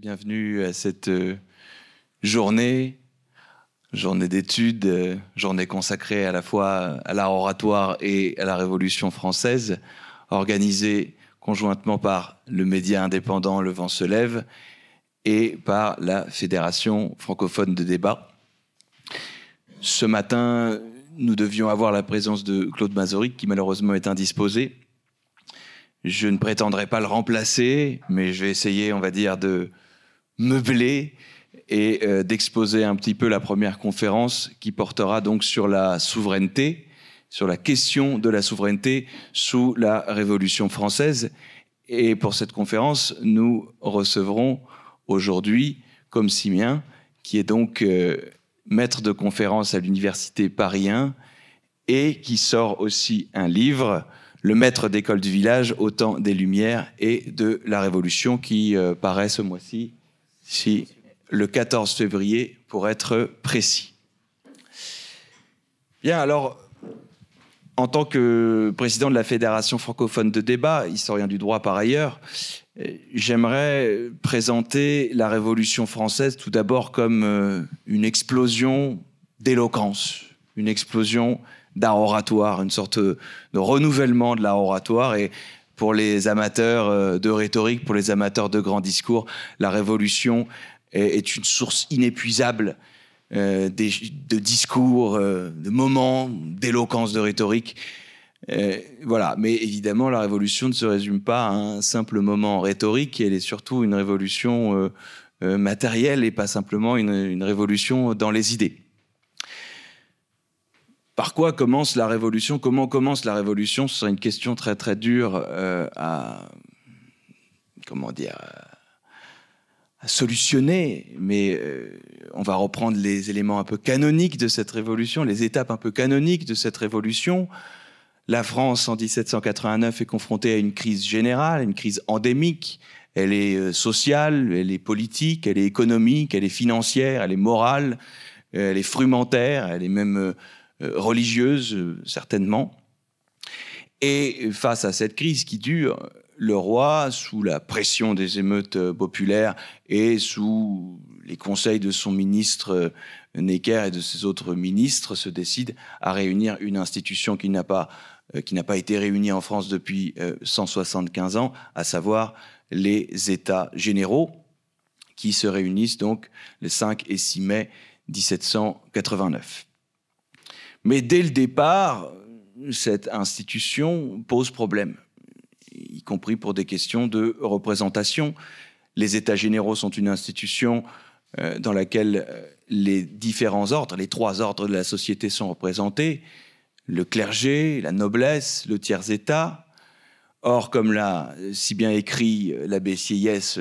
Bienvenue à cette euh, journée, journée d'études, euh, journée consacrée à la fois à l'art oratoire et à la Révolution française, organisée conjointement par le média indépendant Le Vent se lève et par la Fédération francophone de débat. Ce matin, nous devions avoir la présence de Claude Mazoric, qui malheureusement est indisposé. Je ne prétendrai pas le remplacer, mais je vais essayer, on va dire, de meubler et euh, d'exposer un petit peu la première conférence qui portera donc sur la souveraineté, sur la question de la souveraineté sous la Révolution française. Et pour cette conférence, nous recevrons aujourd'hui comme Simien, qui est donc euh, maître de conférence à l'Université Paris 1 et qui sort aussi un livre, Le maître d'école du village, au temps des Lumières et de la Révolution, qui euh, paraît ce mois-ci, si, le 14 février, pour être précis. Bien, alors, en tant que président de la Fédération francophone de débat, historien du droit par ailleurs, j'aimerais présenter la Révolution française tout d'abord comme euh, une explosion d'éloquence, une explosion d'art oratoire, une sorte de renouvellement de l'art oratoire. Et pour les amateurs euh, de rhétorique, pour les amateurs de grands discours, la Révolution est une source inépuisable euh, de discours, euh, de moments, d'éloquence, de rhétorique. Voilà, mais évidemment, la révolution ne se résume pas à un simple moment rhétorique, elle est surtout une révolution matérielle et pas simplement une, révolution dans les idées. Par quoi commence la révolution? Comment commence la révolution? Ce serait une question très très dure à comment dire à solutionner, mais euh, on va reprendre les éléments un peu canoniques de cette révolution, les étapes un peu canoniques de cette révolution. La France, en 1789, est confrontée à une crise générale, une crise endémique. Elle est euh, sociale, elle est politique, elle est économique, elle est financière, elle est morale, euh, elle est frumentaire, elle est même religieuse, certainement. Et face à cette crise qui dure, le roi, sous la pression des émeutes euh, populaires et sous les conseils de son ministre euh, Necker et de ses autres ministres, se décide à réunir une institution qui n'a pas, euh, qui n'a pas été réunie en France depuis 175 ans, à savoir les États généraux, qui se réunissent donc les 5 et 6 mai 1789. Mais dès le départ, cette institution pose problème y compris pour des questions de représentation. Les États généraux sont une institution euh, dans laquelle euh, les différents ordres, les trois ordres de la société sont représentés, le clergé, la noblesse, le tiers-État. Or, comme l'a si bien écrit euh, l'abbé Sieyès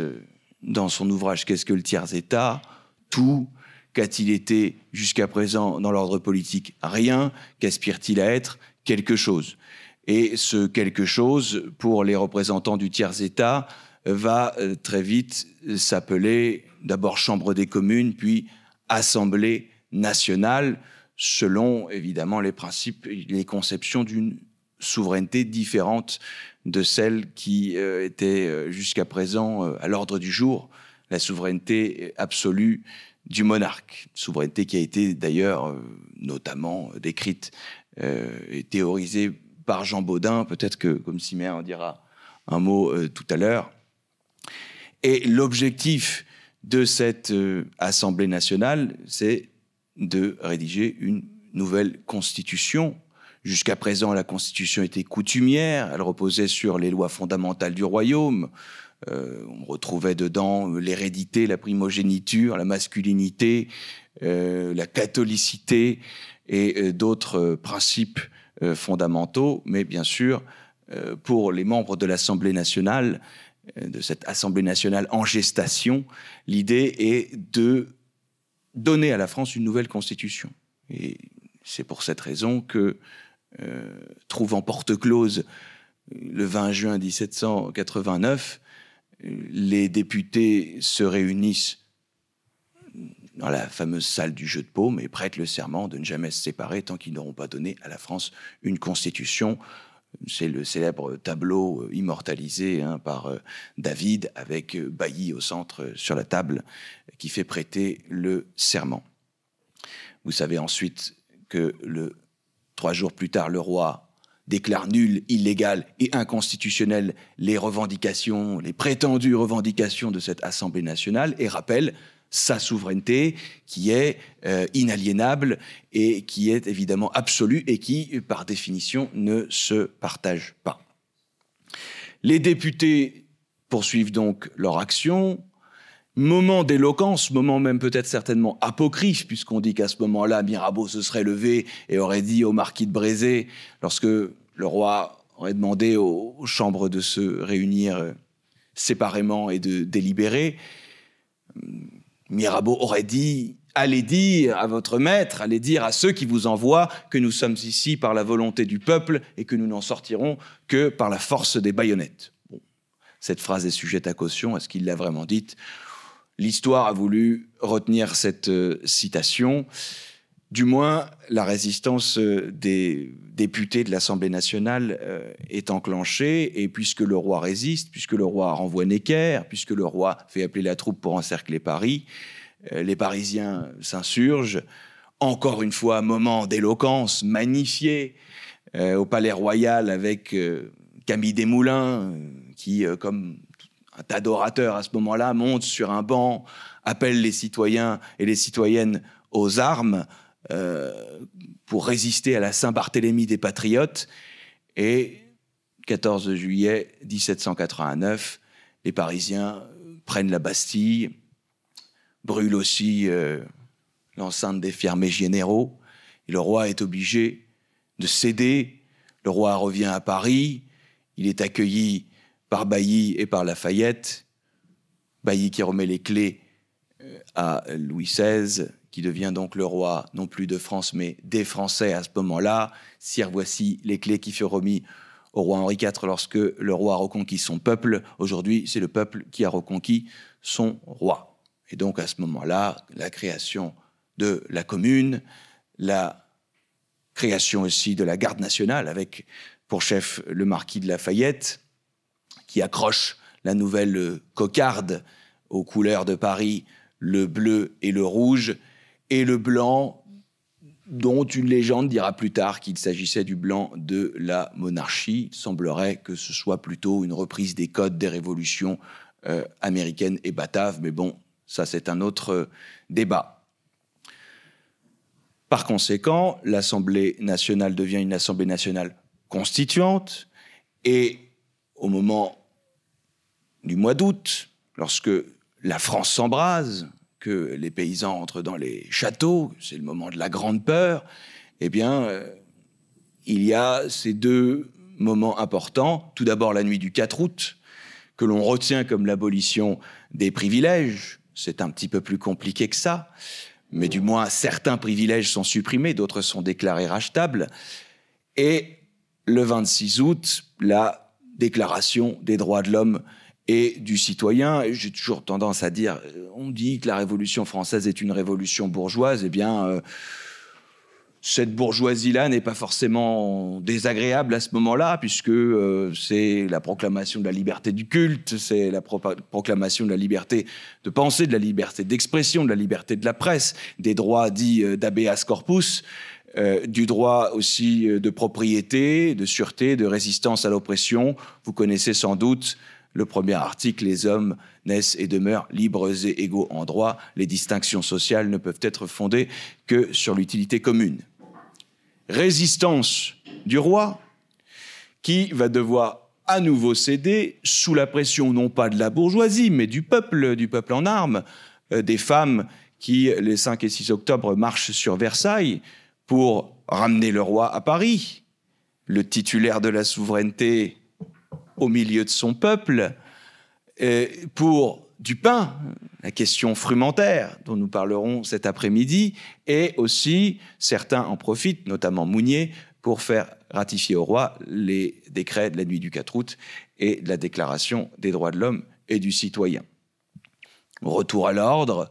dans son ouvrage Qu'est-ce que le tiers-État? Tout. Qu'a-t-il été jusqu'à présent dans l'ordre politique? Rien. Qu'aspire-t-il à être? Quelque chose. Et ce quelque chose, pour les représentants du tiers-État, va euh, très vite s'appeler d'abord Chambre des communes, puis Assemblée nationale, selon évidemment les principes, les conceptions d'une souveraineté différente de celle qui euh, était euh, jusqu'à présent à l'ordre du jour, la souveraineté absolue du monarque, souveraineté qui a été d'ailleurs notamment décrite et théorisée par Jean Baudin. Peut-être que, comme Siméon en dira un mot euh, tout à l'heure. Et l'objectif de cette euh, Assemblée nationale, c'est de rédiger une nouvelle constitution. Jusqu'à présent, la constitution était coutumière, elle reposait sur les lois fondamentales du royaume. Euh, on retrouvait dedans l'hérédité, la primogéniture, la masculinité, la catholicité et d'autres principes euh, fondamentaux, mais bien sûr, euh, pour les membres de l'Assemblée nationale, euh, de cette Assemblée nationale en gestation, l'idée est de donner à la France une nouvelle constitution. Et c'est pour cette raison que, trouvant porte-close le 20 juin 1789, les députés se réunissent dans la fameuse salle du jeu de paume et prêtent le serment de ne jamais se séparer tant qu'ils n'auront pas donné à la France une constitution C'est le célèbre tableau euh, immortalisé hein, par euh, David avec euh, Bailly au centre sur la table qui fait prêter le serment. Vous savez ensuite que trois jours plus tard, le roi déclare nul, illégal et inconstitutionnel les revendications, les prétendues revendications de cette Assemblée nationale et rappelle sa souveraineté qui est euh, inaliénable et qui est évidemment absolue et qui, par définition, ne se partage pas. Les députés poursuivent donc leur action. Moment d'éloquence, moment même peut-être certainement apocryphe, puisqu'on dit qu'à ce moment-là, Mirabeau se serait levé et aurait dit au marquis de Brézé, lorsque le roi aurait demandé aux, chambres de se réunir euh, séparément et de délibérer, Mirabeau aurait dit Allez dire à votre maître, allez dire à ceux qui vous envoient que nous sommes ici par la volonté du peuple et que nous n'en sortirons que par la force des baïonnettes. cette phrase est sujette à caution. Est-ce qu'il l'a vraiment dite? L'histoire a voulu retenir cette euh, citation. Du moins, la résistance euh, des députés de l'Assemblée nationale euh, est enclenchée, et puisque le roi résiste, puisque le roi renvoie Necker, puisque le roi fait appeler la troupe pour encercler Paris, les Parisiens s'insurgent. Encore une fois, moment d'éloquence magnifié au Palais Royal avec Camille Desmoulins, qui, comme un tas d'orateurs à ce moment-là, monte sur un banc, appelle les citoyens et les citoyennes aux armes. Euh, pour résister à la Saint-Barthélemy des Patriotes. Et 14 juillet 1789, les Parisiens prennent la Bastille, brûlent aussi euh, l'enceinte des fermés généraux, et le roi est obligé de céder. Le roi revient à Paris, il est accueilli par Bailly et par Lafayette, Bailly qui remet les clés euh, à Louis XVI, qui devient donc le roi non plus de France, mais des Français à ce moment-là. Sire, voici les clés qui furent remis au roi Henri IV lorsque le roi a reconquis son peuple. Aujourd'hui, c'est le peuple qui a reconquis son roi. Et donc à ce moment-là, la création de la commune, la création aussi de la garde nationale avec pour chef le marquis de Lafayette, qui accroche la nouvelle cocarde aux couleurs de Paris, le bleu et le rouge, et le blanc dont une légende dira plus tard qu'il s'agissait du blanc de la monarchie. Il semblerait que ce soit plutôt une reprise des codes des révolutions euh, américaines et bataves, mais bon, ça c'est un autre euh, débat. Par conséquent, l'Assemblée nationale devient une Assemblée nationale constituante, et au moment du mois d'août, lorsque la France s'embrase, que les paysans entrent dans les châteaux, c'est le moment de la grande peur, eh bien, euh, il y a ces deux moments importants. Tout d'abord, la nuit du 4 août, que l'on retient comme l'abolition des privilèges. C'est un petit peu plus compliqué que ça, mais du moins, certains privilèges sont supprimés, d'autres sont déclarés rachetables. Et le 26 août, la déclaration des droits de l'homme et du citoyen. J'ai toujours tendance à dire, euh, on dit que la Révolution française est une révolution bourgeoise. Eh bien, euh, cette bourgeoisie-là n'est pas forcément désagréable à ce moment-là, puisque euh, c'est la proclamation de la liberté du culte, c'est la proclamation de la liberté de penser, de la liberté d'expression, de la liberté de la presse, des droits dits d'habeas corpus. du droit aussi de propriété, de sûreté, de résistance à l'oppression. Vous connaissez sans doute le premier article, les hommes naissent et demeurent libres et égaux en droit. Les distinctions sociales ne peuvent être fondées que sur l'utilité commune. Résistance du roi qui va devoir à nouveau céder sous la pression non pas de la bourgeoisie, mais du peuple, du peuple en armes, euh, des femmes qui, les 5 et 6 octobre, marchent sur Versailles pour ramener le roi à Paris. Le titulaire de la souveraineté au milieu de son peuple pour du pain, la question frumentaire dont nous parlerons cet après-midi, et aussi certains en profitent, notamment Mounier, pour faire ratifier au roi les décrets de la nuit du 4 août et de la déclaration des droits de l'homme et du citoyen. Retour à l'ordre,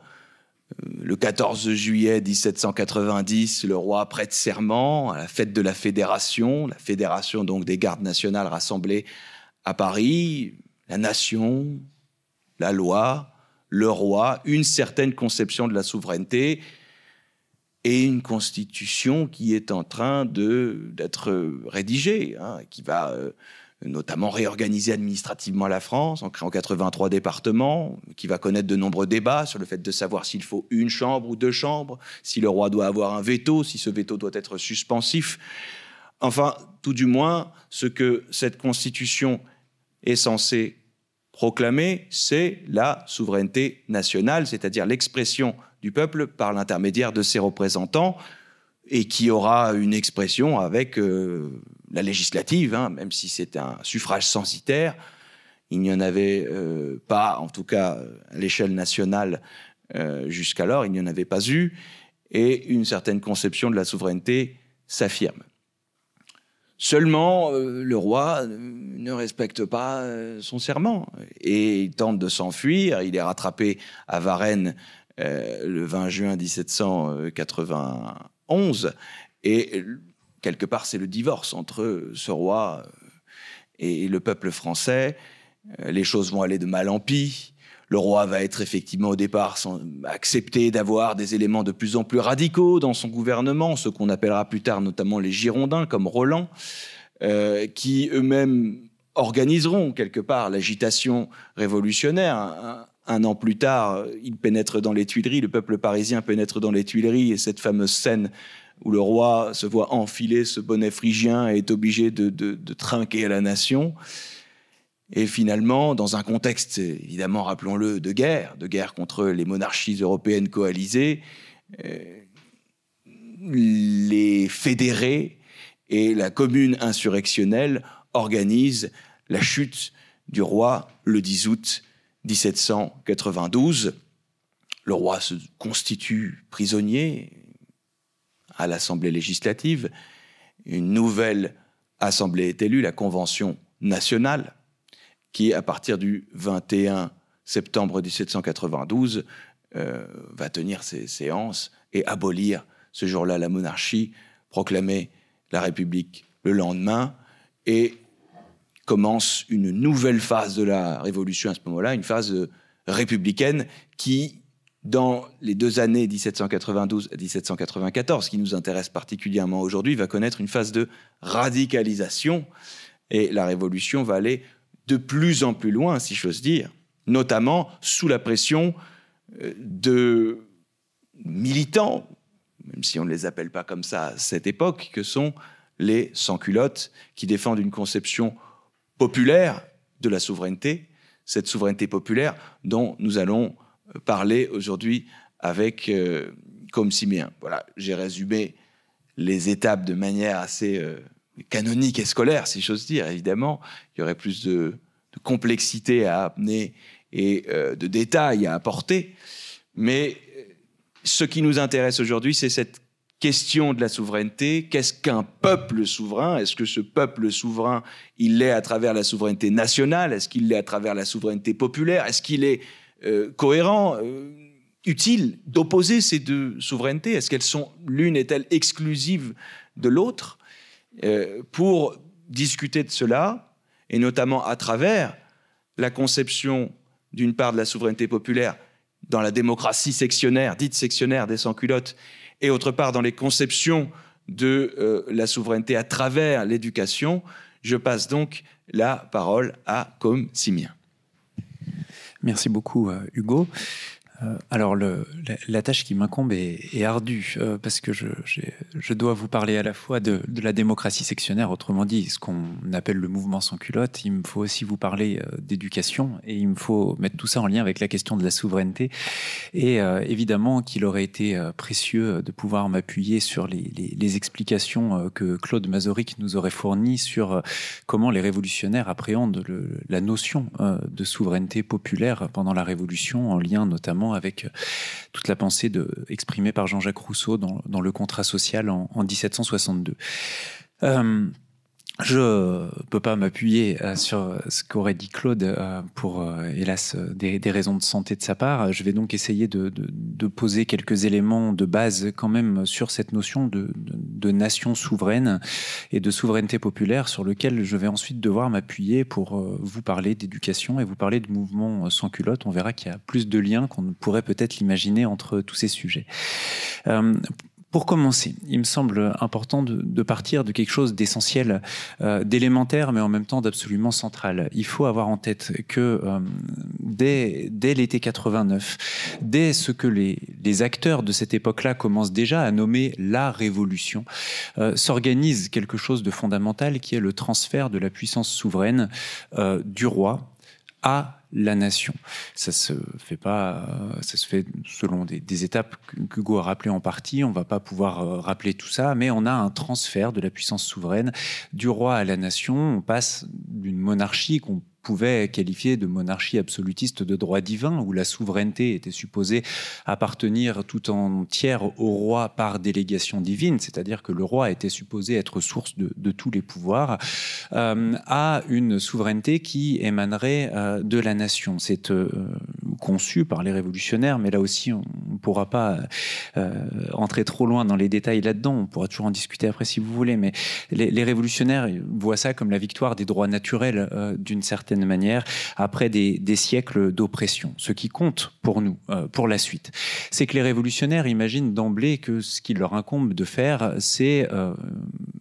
euh, le 14 juillet 1790, le roi prête serment à la fête de la Fédération, la Fédération donc des gardes nationales rassemblées à Paris, la nation, la loi, le roi, une certaine conception de la souveraineté et une constitution qui est en train d'être rédigée, hein, qui va euh, notamment réorganiser administrativement la France en créant 83 départements, qui va connaître de nombreux débats sur le fait de savoir s'il faut une chambre ou deux chambres, si le roi doit avoir un veto, si ce veto doit être suspensif. Enfin, tout du moins, ce que cette constitution est censée proclamer, c'est la souveraineté nationale, c'est-à-dire l'expression du peuple par l'intermédiaire de ses représentants, et qui aura une expression avec euh, la législative, hein, même si c'est un suffrage censitaire. Il n'y en avait euh, pas, en tout cas à l'échelle nationale euh, jusqu'alors, il n'y en avait pas eu, et une certaine conception de la souveraineté s'affirme. Seulement, le roi ne respecte pas son serment et il tente de s'enfuir. Il est rattrapé à Varennes le 20 juin 1780 11. Et quelque part, c'est le divorce entre ce roi euh, et le peuple français. Euh, les choses vont aller de mal en pis. Le roi va être effectivement au départ accepté d'avoir des éléments de plus en plus radicaux dans son gouvernement, ce qu'on appellera plus tard notamment les Girondins, comme Roland, euh, qui eux-mêmes organiseront quelque part l'agitation révolutionnaire. Un, an plus tard, il pénètre dans les Tuileries, le peuple parisien pénètre dans les Tuileries, et cette fameuse scène où le roi se voit enfiler ce bonnet phrygien et est obligé de, trinquer à la nation. Et finalement, dans un contexte, évidemment, rappelons-le, de guerre, de guerre contre les monarchies européennes coalisées, euh, les fédérés et la commune insurrectionnelle organisent la chute du roi le 10 août 1792. Le roi se constitue prisonnier à l'Assemblée législative. Une nouvelle Assemblée est élue, la Convention nationale, qui, à partir du 21 septembre 1792, euh, va tenir ses séances et abolir ce jour-là la monarchie, proclamer la République le lendemain et commence une nouvelle phase de la Révolution à ce moment-là, une phase euh, républicaine qui, dans les deux années 1792 et 1794, qui nous intéresse particulièrement aujourd'hui, va connaître une phase de radicalisation et la Révolution va aller de plus en plus loin, si j'ose dire, notamment sous la pression euh, de militants, même si on ne les appelle pas comme ça à cette époque, que sont les sans-culottes, qui défendent une conception populaire de la souveraineté, cette souveraineté populaire dont nous allons parler aujourd'hui avec euh, comme Siméen. Voilà, j'ai résumé les étapes de manière assez euh, canonique et scolaire, si j'ose dire. Évidemment, il y aurait plus de, complexité à amener et euh, de détails à apporter. Mais ce qui nous intéresse aujourd'hui, c'est cette question de la souveraineté. Qu'est-ce qu'un peuple souverain? Est-ce que ce peuple souverain, il l'est à travers la souveraineté nationale? Est-ce qu'il l'est à travers la souveraineté populaire? Est-ce qu'il est, euh, cohérent, euh, utile d'opposer ces deux souverainetés? Est-ce qu'elles sont l'une est-elle exclusive de l'autre? euh, Pour discuter de cela, et notamment à travers la conception d'une part de la souveraineté populaire dans la démocratie sectionnaire, dite sectionnaire des sans-culottes, et autre part dans les conceptions de euh, la souveraineté à travers l'éducation, je passe donc la parole à Com Simien. Merci beaucoup, euh, Hugo. Euh, alors, la, tâche qui m'incombe est, ardue euh, parce que je, je, dois vous parler à la fois de, la démocratie sectionnaire, autrement dit, ce qu'on appelle le mouvement sans culotte. Il me faut aussi vous parler euh, d'éducation et il me faut mettre tout ça en lien avec la question de la souveraineté. Et évidemment qu'il aurait été précieux de pouvoir m'appuyer sur les, les, explications que Claude Mazoric nous aurait fournies sur comment les révolutionnaires appréhendent la notion de souveraineté populaire pendant la Révolution, en lien notamment avec euh, toute la pensée de, exprimée par Jean-Jacques Rousseau dans, le contrat social en, 1762. Euh, je peux pas m'appuyer euh, sur ce qu'aurait dit Claude euh, pour, euh, hélas, des, raisons de santé de sa part. Je vais donc essayer de, poser quelques éléments de base quand même sur cette notion de, nation souveraine et de souveraineté populaire sur lequel je vais ensuite devoir m'appuyer pour vous parler d'éducation et vous parler de mouvements sans culotte. On verra qu'il y a plus de liens qu'on ne pourrait peut-être l'imaginer entre tous ces sujets. Pour commencer, il me semble important de, partir de quelque chose d'essentiel, euh, d'élémentaire, mais en même temps d'absolument central. Il faut avoir en tête que euh, dès, l'été 89, dès ce que les, acteurs de cette époque-là commencent déjà à nommer la révolution, euh, s'organise quelque chose de fondamental qui est le transfert de la puissance souveraine du roi à la nation. Ça se fait pas, ça se fait selon des, étapes que Hugo a rappelées en partie. On va pas pouvoir euh, rappeler tout ça, mais on a un transfert de la puissance souveraine du roi à la nation. On passe d'une monarchie qu'on pouvait qualifier de monarchie absolutiste de droit divin, où la souveraineté était supposée appartenir tout entière au roi par délégation divine, c'est-à-dire que le roi était supposé être source de, tous les pouvoirs, euh, à une souveraineté qui émanerait euh, de la nation. C'est euh, conçu par les révolutionnaires, mais là aussi on ne pourra pas entrer trop loin dans les détails là-dedans, on pourra toujours en discuter après si vous voulez, mais les, les révolutionnaires voient ça comme la victoire des droits naturels d'une certaine manière, après des, siècles d'oppression. Ce qui compte pour nous, euh, pour la suite, c'est que les révolutionnaires imaginent d'emblée que ce qu'il leur incombe de faire, c'est, euh,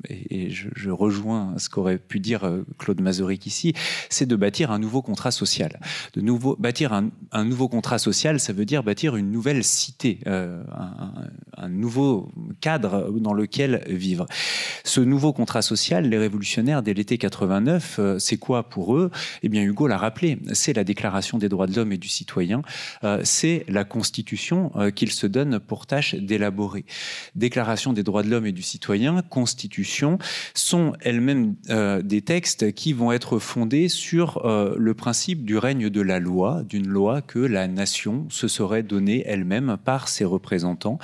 et, je, rejoins ce qu'aurait pu dire euh, Claude Mazoric ici, c'est de bâtir un nouveau contrat social. De nouveau, bâtir un, nouveau contrat social, ça veut dire bâtir une nouvelle cité, un, nouveau cadre dans lequel vivre. Ce nouveau contrat social, les révolutionnaires dès l'été 89, c'est quoi pour eux? Eh bien, Hugo l'a rappelé, c'est la Déclaration des droits de l'homme et du citoyen, euh, c'est la Constitution euh, qu'il se donne pour tâche d'élaborer. Déclaration des droits de l'homme et du citoyen, Constitution, sont elles-mêmes euh, des textes qui vont être fondés sur le principe du règne de la loi, d'une loi que la nation se serait donnée elle-même par ses représentants,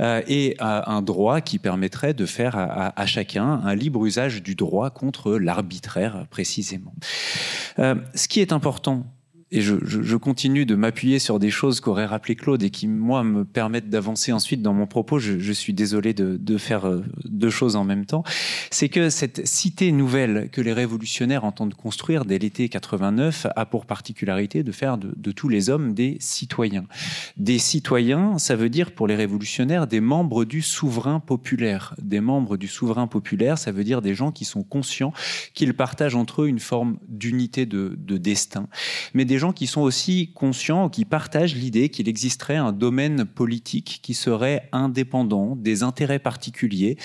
et un droit qui permettrait de faire à chacun un libre usage du droit contre l'arbitraire précisément. Euh, ce qui est important et je, continue de m'appuyer sur des choses qu'aurait rappelé Claude et qui, moi, me permettent d'avancer ensuite dans mon propos. Je, suis désolé de, faire euh, deux choses en même temps. C'est que cette cité nouvelle que les révolutionnaires entendent construire dès l'été 89 a pour particularité de faire de, de, tous les hommes des citoyens. Des citoyens, ça veut dire pour les révolutionnaires des membres du souverain populaire. Des membres du souverain populaire, ça veut dire des gens qui sont conscients qu'ils partagent entre eux une forme d'unité de, de destin. Mais des gens qui sont aussi conscients, qui partagent l'idée qu'il existerait un domaine politique qui serait indépendant des intérêts particuliers,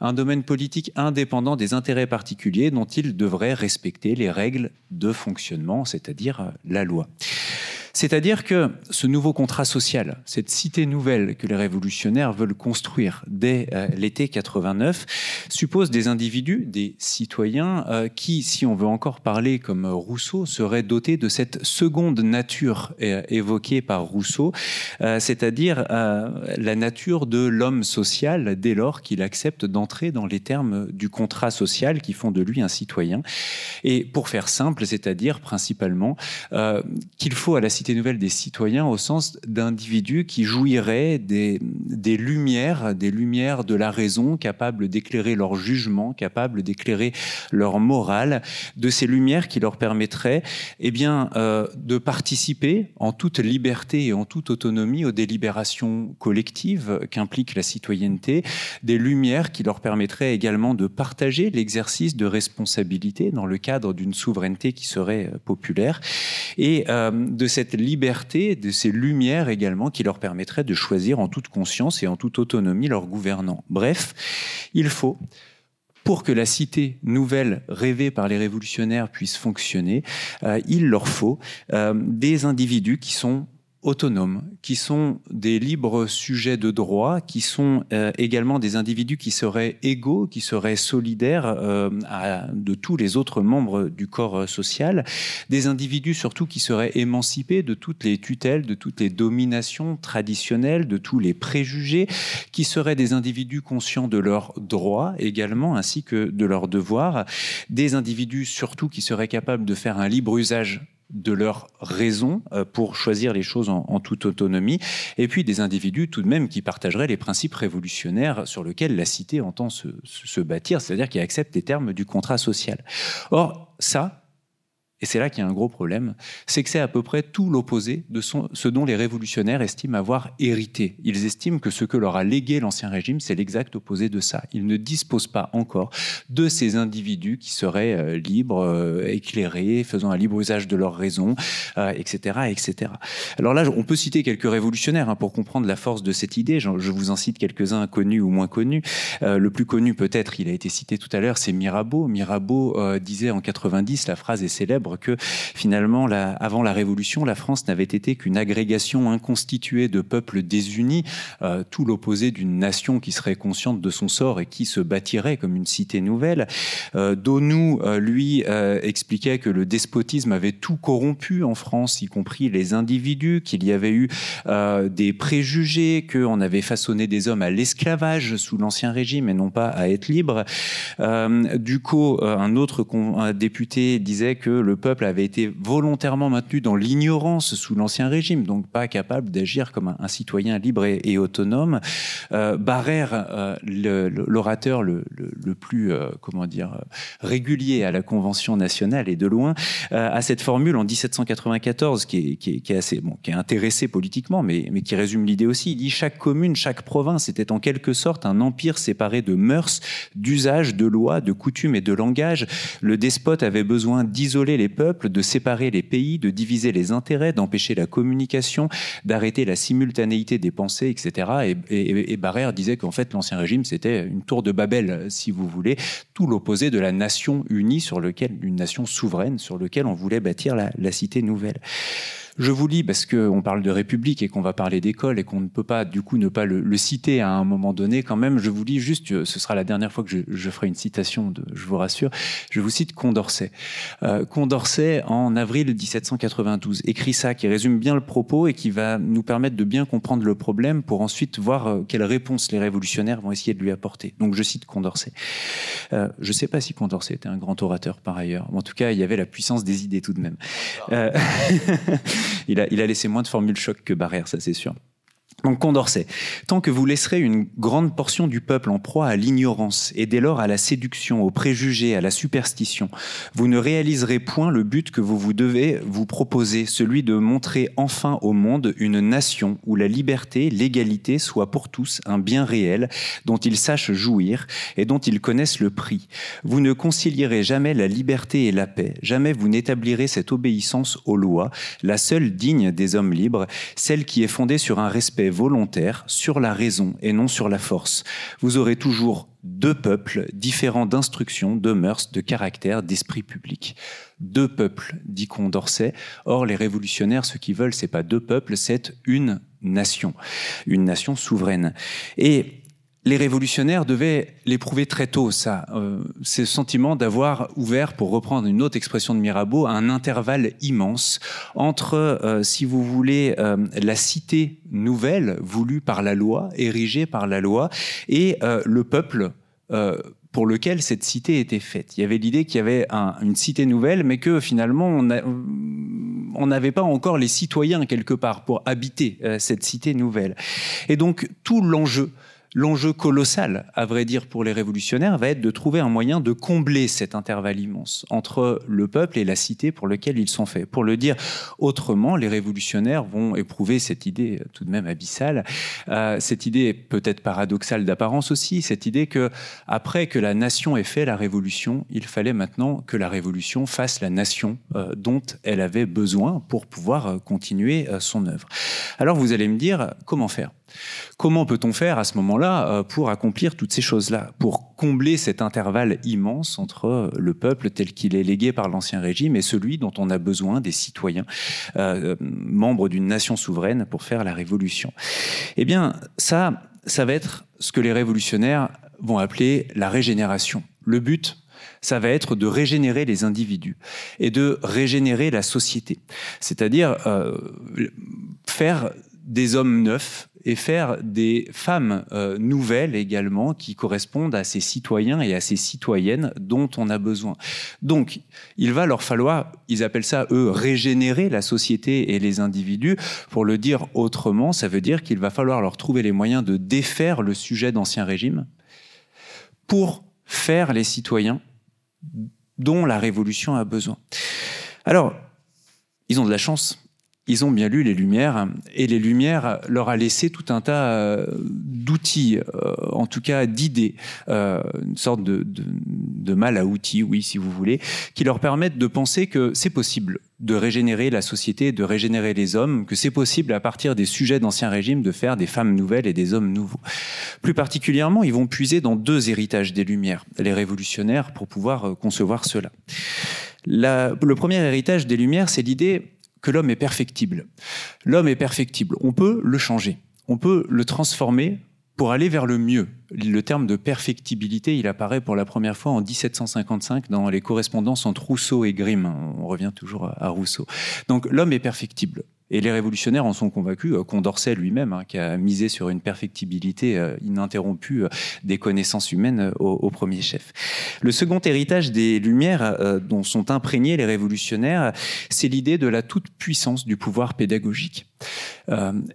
un domaine politique indépendant des intérêts particuliers dont ils devraient respecter les règles de fonctionnement, c'est-à-dire la loi. C'est-à-dire que ce nouveau contrat social, cette cité nouvelle que les révolutionnaires veulent construire dès euh, l'été 89, suppose des individus, des citoyens, euh, qui, si on veut encore parler comme Rousseau, seraient dotés de cette seconde nature euh, évoquée par Rousseau, c'est-à-dire la nature de l'homme social dès lors qu'il accepte d'entrer dans les termes du contrat social qui font de lui un citoyen. Et pour faire simple, c'est-à-dire principalement qu'il faut à la cité nouvelle des citoyens au sens d'individus qui jouiraient des, des lumières, des lumières de la raison, capables d'éclairer leur jugement, capables d'éclairer leur morale, de ces lumières qui leur permettraient eh bien, euh, de participer en toute liberté et en toute autonomie aux délibérations collectives qu'implique la citoyenneté, des lumières qui leur permettraient également de partager l'exercice de responsabilité dans le cadre d'une souveraineté qui serait populaire, et euh, de cette liberté, de ces lumières également qui leur permettraient de choisir en toute conscience et en toute autonomie leurs gouvernants. Bref, il faut pour que la cité nouvelle rêvée par les révolutionnaires puisse fonctionner, euh, il leur faut euh, des individus qui sont autonomes, qui sont des libres sujets de droit, qui sont euh, également des individus qui seraient égaux, qui seraient solidaires euh, de tous les autres membres du corps euh, social, des individus surtout qui seraient émancipés de toutes les tutelles, de toutes les dominations traditionnelles, de tous les préjugés, qui seraient des individus conscients de leurs droits également, ainsi que de leurs devoirs, des individus surtout qui seraient capables de faire un libre usage de leur raison euh, pour choisir les choses en, toute autonomie, et puis des individus tout de même qui partageraient les principes révolutionnaires sur lesquels la cité entend se, se bâtir, c'est-à-dire qui acceptent les termes du contrat social. Or, ça, et c'est là qu'il y a un gros problème, c'est que c'est à peu près tout l'opposé de ce dont les révolutionnaires estiment avoir hérité. Ils estiment que ce que leur a légué l'Ancien Régime, c'est l'exact opposé de ça. Ils ne disposent pas encore de ces individus qui seraient euh, libres, euh, éclairés, faisant un libre usage de leur raison, etc., euh, etc. Alors là, on peut citer quelques révolutionnaires hein, pour comprendre la force de cette idée. Je, vous en cite quelques-uns connus ou moins connus. le plus connu peut-être, il a été cité tout à l'heure, c'est Mirabeau. Mirabeau disait en 90, la phrase est célèbre, que finalement, avant la Révolution, la France n'avait été qu'une agrégation inconstituée de peuples désunis, euh, tout l'opposé d'une nation qui serait consciente de son sort et qui se bâtirait comme une cité nouvelle. Euh, Donou, euh, lui, expliquait que le despotisme avait tout corrompu en France, y compris les individus, qu'il y avait eu des préjugés, qu'on avait façonné des hommes à l'esclavage sous l'Ancien Régime et non pas à être libres. Ducot, un autre député, disait que le peuple avait été volontairement maintenu dans l'ignorance sous l'Ancien Régime, donc pas capable d'agir comme un, citoyen libre et, autonome. Euh, Barrère, euh, l'orateur le, plus, euh, comment dire, régulier à la Convention nationale et de loin, a cette formule en 1794 qui est, assez, bon, qui est intéressée politiquement, mais, mais qui résume l'idée aussi. Il dit chaque commune, chaque province était en quelque sorte un empire séparé de mœurs, d'usages, de lois, de coutumes et de langage. Le despote avait besoin d'isoler les peuples, de séparer les pays, de diviser les intérêts, d'empêcher la communication, d'arrêter la simultanéité des pensées, etc. Et, et, Barrère disait qu'en fait l'ancien régime c'était une tour de Babel, si vous voulez, tout l'opposé de la nation unie sur lequel une nation souveraine sur lequel on voulait bâtir la cité nouvelle. Je vous lis parce qu'on parle de République et qu'on va parler d'école et qu'on ne peut pas du coup ne pas le, citer à un moment donné quand même. Je vous lis juste, euh, ce sera la dernière fois que je, ferai une citation, de, je vous rassure. Je vous cite Condorcet. Euh, Condorcet, en avril 1792, écrit ça qui résume bien le propos et qui va nous permettre de bien comprendre le problème pour ensuite voir euh, quelles réponses les révolutionnaires vont essayer de lui apporter. Donc je cite Condorcet. je ne sais pas si Condorcet était un grand orateur par ailleurs. En tout cas, il y avait la puissance des idées tout de même. Euh, il, a, laissé moins de formules choc que Barrère, ça c'est sûr. Donc Condorcet, tant que vous laisserez une grande portion du peuple en proie à l'ignorance et dès lors à la séduction, aux préjugés, à la superstition, vous ne réaliserez point le but que vous vous devez vous proposer, celui de montrer enfin au monde une nation où la liberté, l'égalité soient pour tous un bien réel dont ils sachent jouir et dont ils connaissent le prix. Vous ne concilierez jamais la liberté et la paix, jamais vous n'établirez cette obéissance aux lois, la seule digne des hommes libres, celle qui est fondée sur un respect volontaire sur la raison et non sur la force. Vous aurez toujours deux peuples différents d'instruction, de mœurs, de caractère, d'esprit public. Deux peuples, dit Condorcet. Or, les révolutionnaires, ce qu'ils veulent, c'est pas deux peuples, c'est une nation, une nation souveraine. Et les révolutionnaires devaient l'éprouver très tôt, ça, euh, ce sentiment d'avoir ouvert, pour reprendre une autre expression de Mirabeau, un intervalle immense entre, euh, si vous voulez, euh, la cité nouvelle voulue par la loi, érigée par la loi, et le peuple pour lequel cette cité était faite. Il y avait l'idée qu'il y avait une cité nouvelle, mais que finalement on n'avait pas encore les citoyens quelque part pour habiter cette cité nouvelle. Et donc tout l'enjeu L'enjeu colossal, à vrai dire, pour les révolutionnaires, va être de trouver un moyen de combler cet intervalle immense entre le peuple et la cité pour lequel ils sont faits. Pour le dire autrement, les révolutionnaires vont éprouver cette idée tout de même abyssale, euh, cette idée peut-être paradoxale d'apparence aussi, cette idée que après que la nation ait fait la révolution, il fallait maintenant que la révolution fasse la nation euh, dont elle avait besoin pour pouvoir euh, continuer son œuvre. Alors vous allez me dire, comment faire? Comment peut-on faire à ce moment-là euh, pour accomplir toutes ces choses-là, pour combler cet intervalle immense entre le peuple tel qu'il est légué par l'Ancien Régime et celui dont on a besoin des citoyens, euh, membres d'une nation souveraine, pour faire la révolution? Eh bien, ça, ça va être ce que les révolutionnaires vont appeler la régénération. Le but, ça va être de régénérer les individus et de régénérer la société. C'est-à-dire euh, faire des hommes neufs et faire des femmes euh, nouvelles également qui correspondent à ces citoyens et à ces citoyennes dont on a besoin. Donc, il va leur falloir, ils appellent ça, eux, régénérer la société et les individus. Pour le dire autrement, ça veut dire qu'il va falloir leur trouver les moyens de défaire le sujet d'ancien régime pour faire les citoyens dont la révolution a besoin. Alors, ils ont de la chance. Ils ont bien lu les Lumières et les Lumières leur a laissé tout un tas euh, d'outils, euh, en tout cas d'idées, euh, une sorte de, de, mal à outils, oui, si vous voulez, qui leur permettent de penser que c'est possible de régénérer la société, de régénérer les hommes, que c'est possible à partir des sujets d'ancien régime de faire des femmes nouvelles et des hommes nouveaux. Plus particulièrement, ils vont puiser dans deux héritages des Lumières, les révolutionnaires, pour pouvoir concevoir cela. le premier héritage des Lumières, c'est l'idée l'homme est perfectible. L'homme est perfectible. On peut le changer. On peut le transformer pour aller vers le mieux. Le terme de perfectibilité, il apparaît pour la première fois en 1755 dans les correspondances entre Rousseau et Grimm. On revient toujours à Rousseau. Donc l'homme est perfectible. Et les révolutionnaires en sont convaincus, euh, Condorcet lui-même, hein, qui a misé sur une perfectibilité euh, ininterrompue euh, des connaissances humaines au, premier chef. Le second héritage des Lumières dont sont imprégnés les révolutionnaires, c'est l'idée de la toute-puissance du pouvoir pédagogique.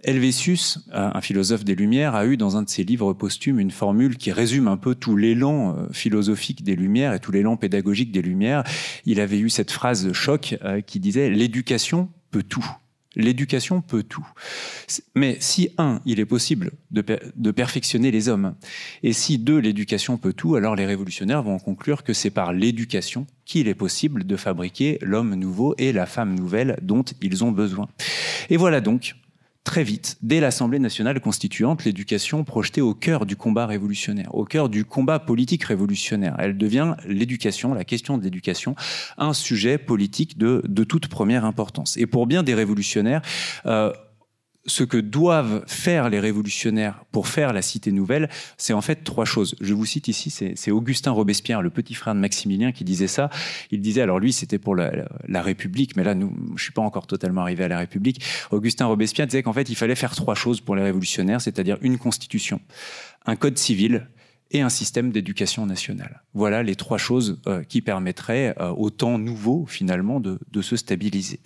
Helvétius, un philosophe des Lumières, a eu dans un de ses livres posthumes une formule qui résume un peu tout l'élan philosophique des Lumières et tout l'élan pédagogique des Lumières. Il avait eu cette phrase choc qui disait ⁇ L'éducation peut tout ⁇ L'éducation peut tout. Mais si, un, il est possible de, perfectionner les hommes, et si, deux, l'éducation peut tout, alors les révolutionnaires vont conclure que c'est par l'éducation qu'il est possible de fabriquer l'homme nouveau et la femme nouvelle dont ils ont besoin. Et voilà donc très vite, dès l'Assemblée nationale constituante, l'éducation projetée au cœur du combat révolutionnaire, au cœur du combat politique révolutionnaire. Elle devient l'éducation, la question de l'éducation, un sujet politique de, toute première importance. Et pour bien des révolutionnaires, euh, ce que doivent faire les révolutionnaires pour faire la cité nouvelle, c'est en fait trois choses. Je vous cite ici, c'est Augustin Robespierre, le petit frère de Maximilien, qui disait ça. Il disait, alors lui, c'était pour la, République, mais là, nous, je suis pas encore totalement arrivé à la République. Augustin Robespierre disait qu'en fait, il fallait faire trois choses pour les révolutionnaires, c'est-à-dire une constitution, un code civil et un système d'éducation nationale. Voilà les trois choses euh, qui permettraient euh, au temps nouveau, finalement, de, se stabiliser.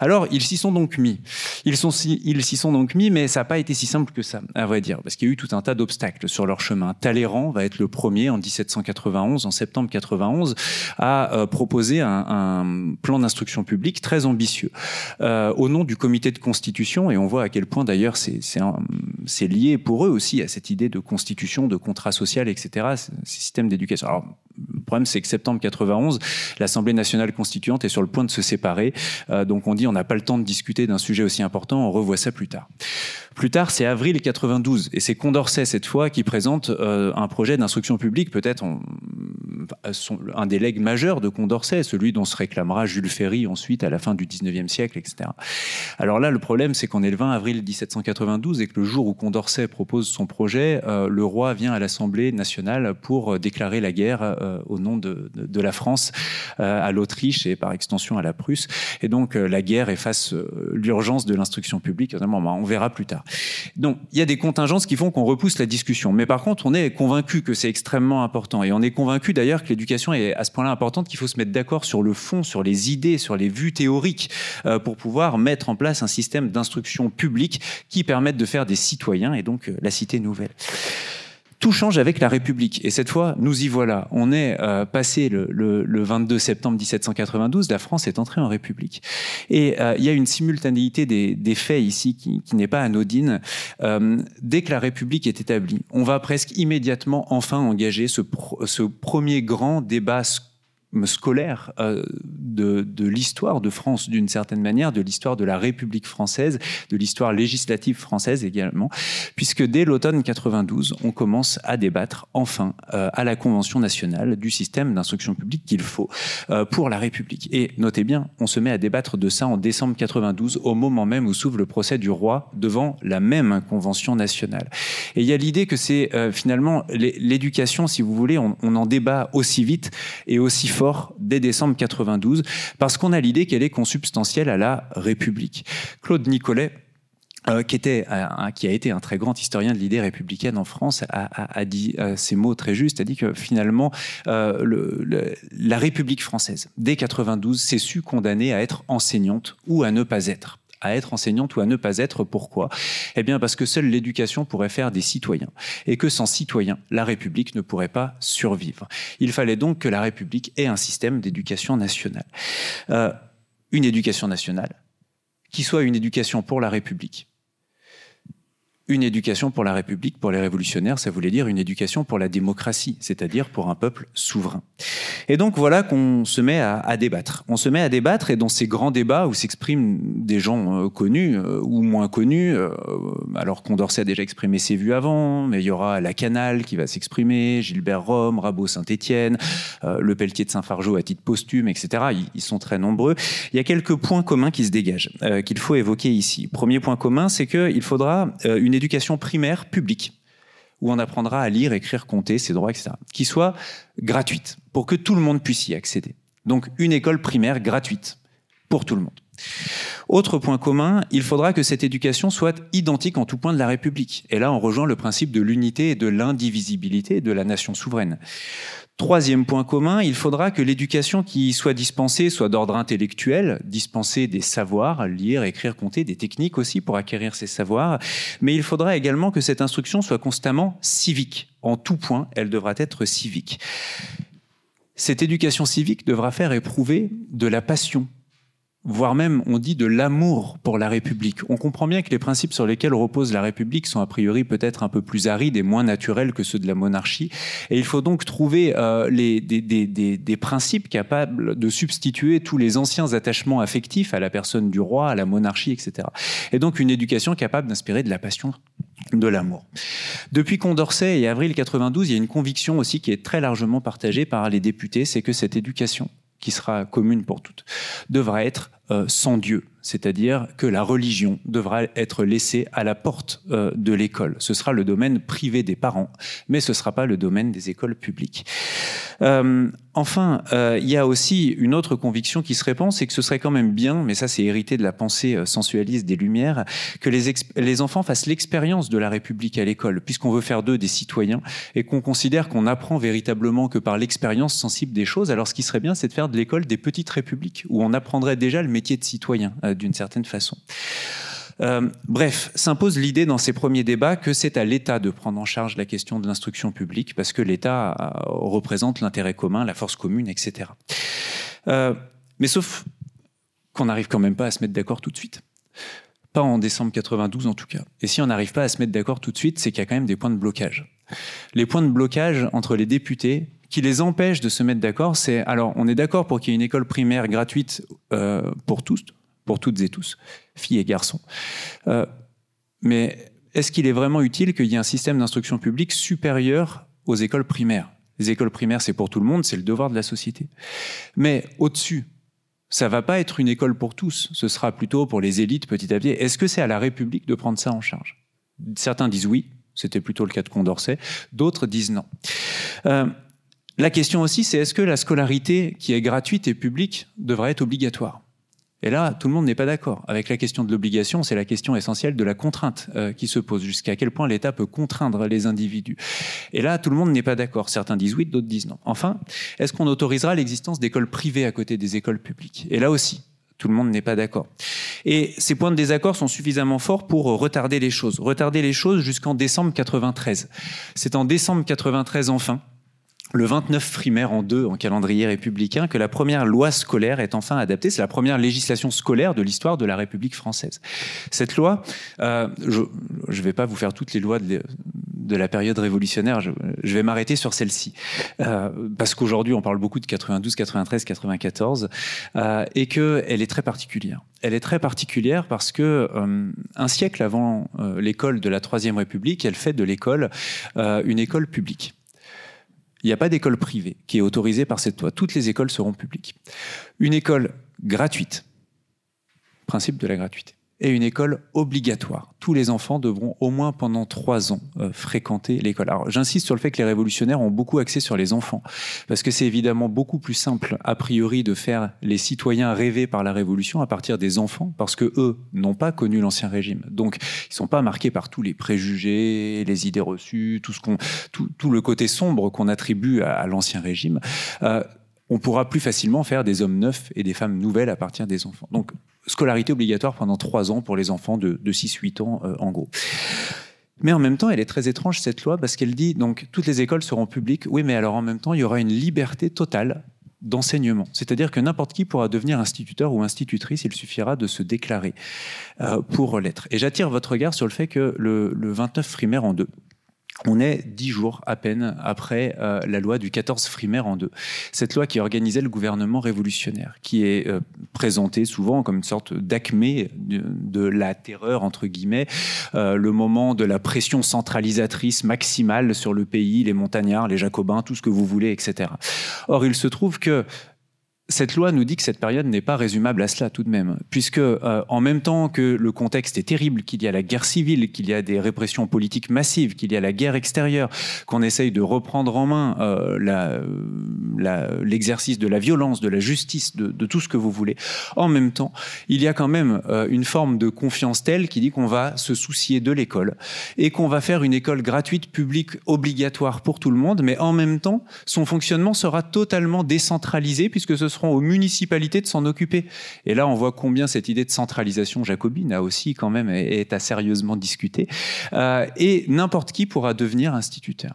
Alors, ils s'y sont donc mis. Ils s'y sont donc mis, mais ça n'a pas été si simple que ça, à vrai dire, parce qu'il y a eu tout un tas d'obstacles sur leur chemin. Talleyrand va être le premier en 1791, en septembre 91, à euh, proposer un, plan d'instruction publique très ambitieux, au nom du comité de constitution, et on voit à quel point d'ailleurs c'est lié pour eux aussi à cette idée de constitution, de contrat social etc., ces systèmes d'éducation. Alors, le problème, c'est que septembre 91, l'Assemblée nationale constituante est sur le point de se séparer. Euh, donc on dit on n'a pas le temps de discuter d'un sujet aussi important, on revoit ça plus tard. Plus tard, c'est avril 92, et c'est Condorcet cette fois qui présente euh, un projet d'instruction publique, peut-être un des legs majeurs de Condorcet, celui dont se réclamera Jules Ferry ensuite à la fin du 19e siècle, etc. Alors là, le problème, c'est qu'on est le 20 avril 1792 et que le jour où Condorcet propose son projet, euh, le roi vient à l'Assemblée nationale pour déclarer la guerre euh, au nom de, de, la France euh, à l'Autriche et par extension à la Prusse. Et donc euh, la guerre efface l'urgence de l'instruction publique. on verra plus tard. Donc il y a des contingences qui font qu'on repousse la discussion. Mais par contre, on est convaincu que c'est extrêmement important. Et on est convaincu d'ailleurs que l'éducation est à ce point-là importante qu'il faut se mettre d'accord sur le fond, sur les idées, sur les vues théoriques pour pouvoir mettre en place un système d'instruction publique qui permette de faire des citoyens et donc la cité nouvelle tout change avec la République. Et cette fois, nous y voilà. On est euh, passé le, le, le, 22 septembre 1792, la France est entrée en République. Et euh, il y a une simultanéité des, des faits ici qui, n'est pas anodine. Euh, dès que la République est établie, on va presque immédiatement enfin engager ce, ce premier grand débat euh, de, de l'histoire de France d'une certaine manière, de l'histoire de la République française, de l'histoire législative française également, puisque dès l'automne 92, on commence à débattre enfin euh, à la Convention nationale du système d'instruction publique qu'il faut euh, pour la République. Et notez bien, on se met à débattre de ça en décembre 92, au moment même où s'ouvre le procès du roi devant la même Convention nationale. Et il y a l'idée que c'est finalement l'éducation, si vous voulez, on, on en débat aussi vite et aussi fort dès décembre 92, parce qu'on a l'idée qu'elle est consubstantielle à la République. Claude Nicolet, euh, qui, était, qui a été un très grand historien de l'idée républicaine en France, a, dit euh, ces mots très justes, a dit que finalement, euh, le, la République française, dès 92, s'est su condamner à être enseignante ou à ne pas être à être enseignante ou à ne pas être. Pourquoi? Eh bien parce que seule l'éducation pourrait faire des citoyens et que sans citoyens, la République ne pourrait pas survivre. Il fallait donc que la République ait un système d'éducation nationale. Euh, une éducation nationale qui soit une éducation pour la République, une éducation pour la République, pour les révolutionnaires, ça voulait dire une éducation pour la démocratie, c'est-à-dire pour un peuple souverain. Et donc voilà qu'on se met à, débattre. On se met à débattre et dans ces grands débats où s'expriment des gens euh, connus euh, ou moins connus, euh, alors Condorcet a déjà exprimé ses vues avant, mais il y aura la Canal qui va s'exprimer, Gilbert Rome, Rabot Saint-Étienne, le Pelletier de Saint-Fargeau à titre posthume, etc. Ils, ils, sont très nombreux. Il y a quelques points communs qui se dégagent, qu'il faut évoquer ici. Premier point commun, c'est qu'il faudra une éducation primaire publique, où on apprendra à lire, écrire, compter, ses droits, etc., qui soit gratuite, pour que tout le monde puisse y accéder. Donc une école primaire gratuite pour tout le monde. Autre point commun, il faudra que cette éducation soit identique en tout point de la République. Et là, on rejoint le principe de l'unité et de l'indivisibilité de la nation souveraine. Troisième point commun, il faudra que l'éducation qui soit dispensée soit d'ordre intellectuel, dispenser des savoirs, lire, écrire, compter, des techniques aussi pour acquérir ces savoirs, mais il faudra également que cette instruction soit constamment civique. En tout point, elle devra être civique. Cette éducation civique devra faire éprouver de la passion voire même on dit de l'amour pour la République. On comprend bien que les principes sur lesquels repose la République sont a priori peut-être un peu plus arides et moins naturels que ceux de la monarchie. Et il faut donc trouver euh, les, des, des, des, des, principes capables de substituer tous les anciens attachements affectifs à la personne du roi, à la monarchie, etc. Et donc une éducation capable d'inspirer de la passion de l'amour. Depuis Condorcet et avril 92, il y a une conviction aussi qui est très largement partagée par les députés, c'est que cette éducation qui sera commune pour toutes, devra être euh, sans Dieu, c'est-à-dire que la religion devra être laissée à la porte euh, de l'école. Ce sera le domaine privé des parents, mais ce ne sera pas le domaine des écoles publiques. Euh, enfin, il y a aussi une autre conviction qui se répand, c'est que ce serait quand même bien, mais ça c'est hérité de la pensée sensualiste des Lumières, que les, enfants fassent l'expérience de la République à l'école, puisqu'on veut faire d'eux des citoyens, et qu'on considère qu'on apprend véritablement que par l'expérience sensible des choses. Alors ce qui serait bien, c'est de faire de l'école des petites républiques, où on apprendrait déjà le de citoyen, euh, d'une certaine façon. Euh, bref, s'impose l'idée dans ces premiers débats que c'est à l'État de prendre en charge la question de l'instruction publique, parce que l'État euh, représente l'intérêt commun, la force commune, etc. mais sauf qu'on n'arrive quand même pas à se mettre d'accord tout de suite. Pas en décembre 92 en tout cas. Et si on n'arrive pas à se mettre d'accord tout de suite, c'est qu'il y a quand même des points de blocage. Les points de blocage entre les députés qui les empêchent de se mettre d'accord, c'est alors on est d'accord pour qu'il y ait une école primaire gratuite euh, pour tous, pour toutes et tous, filles et garçons. Euh, mais est-ce qu'il est vraiment utile qu'il y ait un système d'instruction publique supérieur aux écoles primaires? Les écoles primaires, c'est pour tout le monde, c'est le devoir de la société. Mais au-dessus, ça va pas être une école pour tous, ce sera plutôt pour les élites petit à petit. Est-ce que c'est à la République de prendre ça en charge? Certains disent oui, c'était plutôt le cas de Condorcet, d'autres disent non. Euh, la question aussi, c'est est-ce que la scolarité qui est gratuite et publique devrait être obligatoire? Et là, tout le monde n'est pas d'accord. Avec la question de l'obligation, c'est la question essentielle de la contrainte euh, qui se pose. Jusqu'à quel point l'État peut contraindre les individus? Et là, tout le monde n'est pas d'accord. Certains disent oui, d'autres disent non. Enfin, est-ce qu'on autorisera l'existence d'écoles privées à côté des écoles publiques? Et là aussi, tout le monde n'est pas d'accord. Et ces points de désaccord sont suffisamment forts pour retarder les choses. Retarder les choses jusqu'en décembre 93. C'est en décembre 93 enfin le 29 primaire en deux en calendrier républicain que la première loi scolaire est enfin adaptée. C'est la première législation scolaire de l'histoire de la République française. Cette loi, euh, je ne vais pas vous faire toutes les lois de la période révolutionnaire. Je, vais m'arrêter sur celle-ci. Euh, parce qu'aujourd'hui, on parle beaucoup de 92, 93, 94, euh, et qu'elle est très particulière. Elle est très particulière parce que euh, un siècle avant euh, l'école de la Troisième République, elle fait de l'école une école publique. Il n'y a pas d'école privée qui est autorisée par cette loi. Toutes les écoles seront publiques. Une école gratuite. Principe de la gratuité et une école obligatoire. Tous les enfants devront au moins pendant trois ans euh, fréquenter l'école. Alors j'insiste sur le fait que les révolutionnaires ont beaucoup axé sur les enfants, parce que c'est évidemment beaucoup plus simple a priori de faire les citoyens rêver par la révolution à partir des enfants, parce que eux n'ont pas connu l'ancien régime. Donc ils sont pas marqués par tous les préjugés, les idées reçues, tout ce qu'on, tout, le côté sombre qu'on attribue à, l'ancien régime. Euh, on pourra plus facilement faire des hommes neufs et des femmes nouvelles à partir des enfants. Donc, scolarité obligatoire pendant trois ans pour les enfants de, 6-8 ans, euh, en gros. Mais en même temps, elle est très étrange, cette loi, parce qu'elle dit, donc, toutes les écoles seront publiques. Oui, mais alors en même temps, il y aura une liberté totale d'enseignement. C'est-à-dire que n'importe qui pourra devenir instituteur ou institutrice, il suffira de se déclarer euh, pour l'être. Et j'attire votre regard sur le fait que le, le 29 frimaire en deux, on est dix jours à peine après euh, la loi du 14 Frimaire en deux. Cette loi qui organisait le gouvernement révolutionnaire, qui est euh, présentée souvent comme une sorte d'acmé de, la terreur, entre guillemets, euh, le moment de la pression centralisatrice maximale sur le pays, les montagnards, les jacobins, tout ce que vous voulez, etc. Or, il se trouve que cette loi nous dit que cette période n'est pas résumable à cela tout de même, puisque euh, en même temps que le contexte est terrible, qu'il y a la guerre civile, qu'il y a des répressions politiques massives, qu'il y a la guerre extérieure, qu'on essaye de reprendre en main euh, l'exercice de la violence, de la justice, de, tout ce que vous voulez, en même temps, il y a quand même euh, une forme de confiance telle qui dit qu'on va se soucier de l'école et qu'on va faire une école gratuite, publique, obligatoire pour tout le monde, mais en même temps, son fonctionnement sera totalement décentralisé puisque ce sera aux municipalités de s'en occuper. Et là, on voit combien cette idée de centralisation jacobine a aussi quand même est à sérieusement discuter. Euh, et n'importe qui pourra devenir instituteur.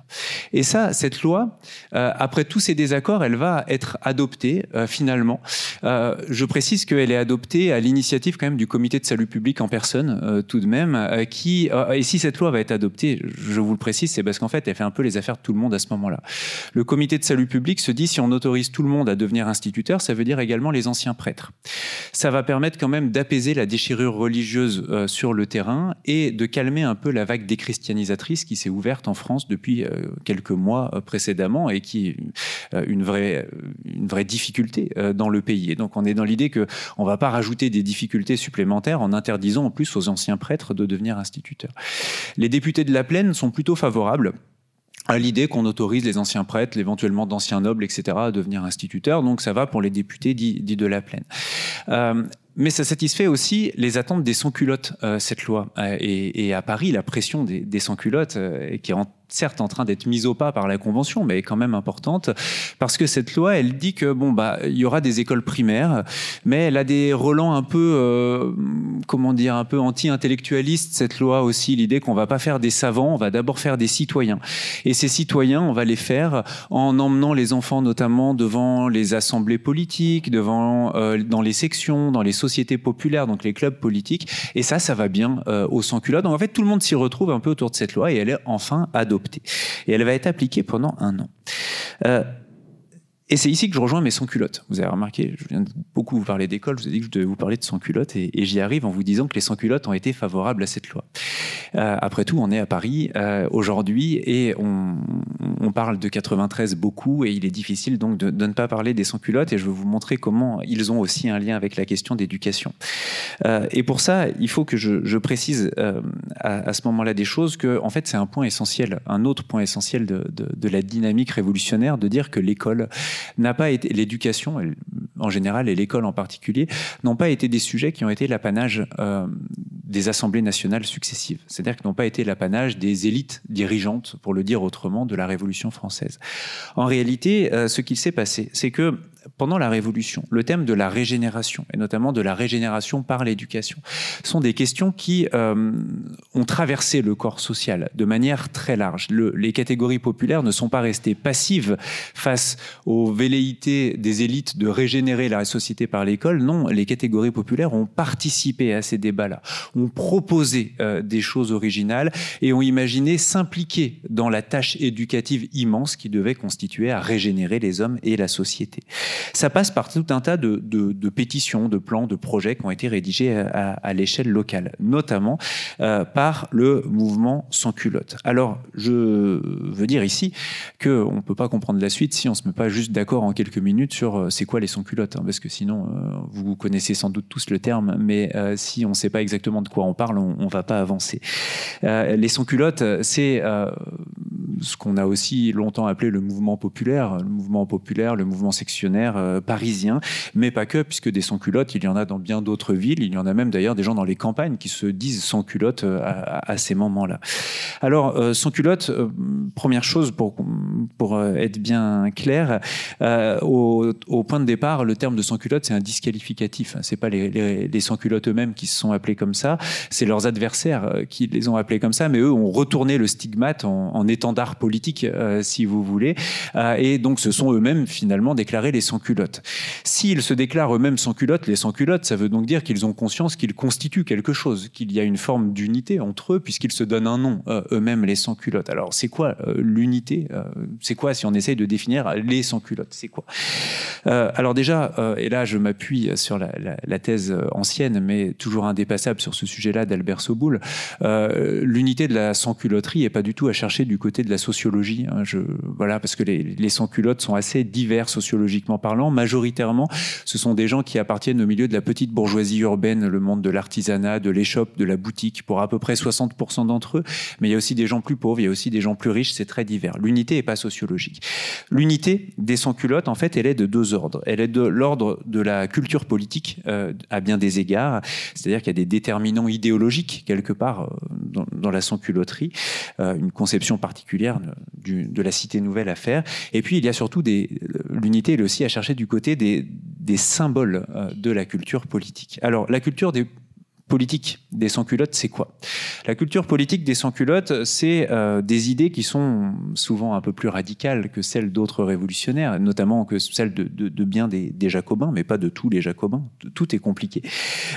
Et ça, cette loi, euh, après tous ces désaccords, elle va être adoptée euh, finalement. je précise qu'elle est adoptée à l'initiative quand même du comité de salut public en personne, tout de même, qui et si cette loi va être adoptée, je vous le précise, c'est parce qu'en fait, elle fait un peu les affaires de tout le monde à ce moment-là. Le comité de salut public se dit si on autorise tout le monde à devenir instituteur ça veut dire également les anciens prêtres. Ça va permettre quand même d'apaiser la déchirure religieuse euh, sur le terrain et de calmer un peu la vague déchristianisatrice qui s'est ouverte en France depuis euh, quelques mois euh, précédemment et qui est une vraie, une vraie difficulté dans le pays. Et donc on est dans l'idée qu'on ne va pas rajouter des difficultés supplémentaires en interdisant en plus aux anciens prêtres de devenir instituteurs. Les députés de la Plaine sont plutôt favorables à l'idée qu'on autorise les anciens prêtres, éventuellement d'anciens nobles, etc., à devenir instituteurs. Donc ça va pour les députés dits, de la plaine. Euh, mais ça satisfait aussi les attentes des sans-culottes, euh, cette loi. Euh, et, à Paris, la pression des, des sans-culottes, qui est certes en train d'être mise au pas par la Convention, mais quand même importante, parce que cette loi, elle dit que bon bah il y aura des écoles primaires, mais elle a des relents un peu, euh, comment dire, un peu anti-intellectualistes. Cette loi aussi, l'idée qu'on va pas faire des savants, on va d'abord faire des citoyens. Et ces citoyens, on va les faire en emmenant les enfants notamment devant les assemblées politiques, devant euh, dans les sections, dans les sociétés populaires, donc les clubs politiques. Et ça, ça va bien euh, au sans-culottes. Donc en fait, tout le monde s'y retrouve un peu autour de cette loi et elle est enfin adoptée. Et elle va être appliquée pendant un an. Euh, et c'est ici que je rejoins mes sans-culottes. Vous avez remarqué, je viens de beaucoup vous parler d'école, je vous ai dit que je devais vous parler de sans-culottes, et, j'y arrive en vous disant que les sans-culottes ont été favorables à cette loi. Euh, après tout, on est à Paris euh, aujourd'hui, et on, parle de 93 beaucoup, et il est difficile donc de, ne pas parler des sans-culottes, et je vais vous montrer comment ils ont aussi un lien avec la question d'éducation. Euh, et pour ça, il faut que je, précise à, ce moment-là des choses, que en fait c'est un point essentiel, un autre point essentiel de, de la dynamique révolutionnaire, de dire que l'école n'a pas été l'éducation en général et l'école en particulier n'ont pas été des sujets qui ont été l'apanage euh, des assemblées nationales successives. C'est-à-dire qu'ils n'ont pas été l'apanage des élites dirigeantes, pour le dire autrement, de la Révolution française. En réalité, euh, ce qu'il s'est passé, c'est que pendant la Révolution, le thème de la régénération, et notamment de la régénération par l'éducation, sont des questions qui euh, ont traversé le corps social de manière très large. les catégories populaires ne sont pas restées passives face aux velléités des élites de régénérer la société par l'école. Non, les catégories populaires ont participé à ces débats-là, ont proposé euh, des choses originales et ont imaginé s'impliquer dans la tâche éducative immense qui devait constituer à régénérer les hommes et la société. Ça passe par tout un tas de, pétitions, de plans, de projets qui ont été rédigés à, l'échelle locale, notamment euh, par le mouvement sans culotte. Alors, je veux dire ici qu'on ne peut pas comprendre la suite si on ne se met pas juste d'accord en quelques minutes sur euh, c'est quoi les sans culottes, hein, parce que sinon, euh, vous connaissez sans doute tous le terme, mais si on ne sait pas exactement de quoi on parle, on ne va pas avancer. les sans culottes, c'est ce qu'on a aussi longtemps appelé le mouvement populaire, le mouvement populaire, le mouvement sectionnaire euh, parisien, mais pas que, puisque des sans-culottes, il y en a dans bien d'autres villes, il y en a même d'ailleurs des gens dans les campagnes qui se disent sans-culottes euh, à, ces moments-là. Alors, euh, sans-culottes, première chose pour, pour être bien clair, au, point de départ, le terme de sans-culotte, c'est un disqualificatif. C'est pas les, les, sans-culottes eux-mêmes qui se sont appelés comme ça, c'est leurs adversaires qui les ont appelés comme ça, mais eux ont retourné le stigmate en, en étendard politique, si vous voulez, et donc ce sont eux-mêmes finalement déclarés les sans-culottes. S'ils se déclarent eux-mêmes sans-culottes, les sans-culottes, ça veut donc dire qu'ils ont conscience qu'ils constituent quelque chose, qu'il y a une forme d'unité entre eux, puisqu'ils se donnent un nom, euh, eux-mêmes les sans-culottes. Alors c'est quoi euh, l'unité euh, C'est quoi si on essaye de définir les sans-culottes C'est quoi? Alors déjà, et là je m'appuie sur la, thèse ancienne, mais toujours indépassable sur ce sujet-là d'Albert Soboul, l'unité de la sans-culotterie n'est pas du tout à chercher du côté de la sociologie. Hein. voilà, parce que les, les sans-culottes sont assez divers sociologiquement parlant. Majoritairement, ce sont des gens qui appartiennent au milieu de la petite bourgeoisie urbaine, le monde de l'artisanat, de l'échoppe, de la boutique, pour à peu près 60% d'entre eux. Mais il y a aussi des gens plus pauvres, il y a aussi des gens plus riches, c'est très divers. L'unité n'est pas sociologique. L'unité des sans-culottes, en fait, elle est de deux ordres. Elle est de l'ordre de la culture politique euh, à bien des égards, c'est-à-dire qu'il y a des déterminants idéologiques quelque part euh, dans, la sans-culotterie, euh, une conception particulière de la cité nouvelle à faire. Et puis il y a surtout l'unité est aussi à chercher du côté des, des symboles euh, de la culture politique. Alors la culture des politique des sans-culottes, c'est quoi? La culture politique des sans-culottes, c'est euh, des idées qui sont souvent un peu plus radicales que celles d'autres révolutionnaires, notamment que celles de, bien des, jacobins, mais pas de tous les jacobins. Tout est compliqué.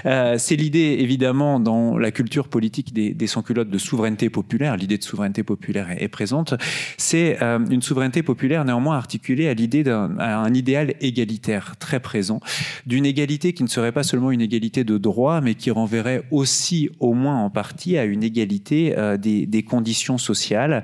Euh, c'est l'idée, évidemment, dans la culture politique des, sans-culottes de souveraineté populaire. L'idée de souveraineté populaire est, présente. C'est euh, une souveraineté populaire néanmoins articulée à l'idée d'un un idéal égalitaire très présent, d'une égalité qui ne serait pas seulement une égalité de droit, mais qui renverrait aussi, au moins en partie, à une égalité euh, des, conditions sociales,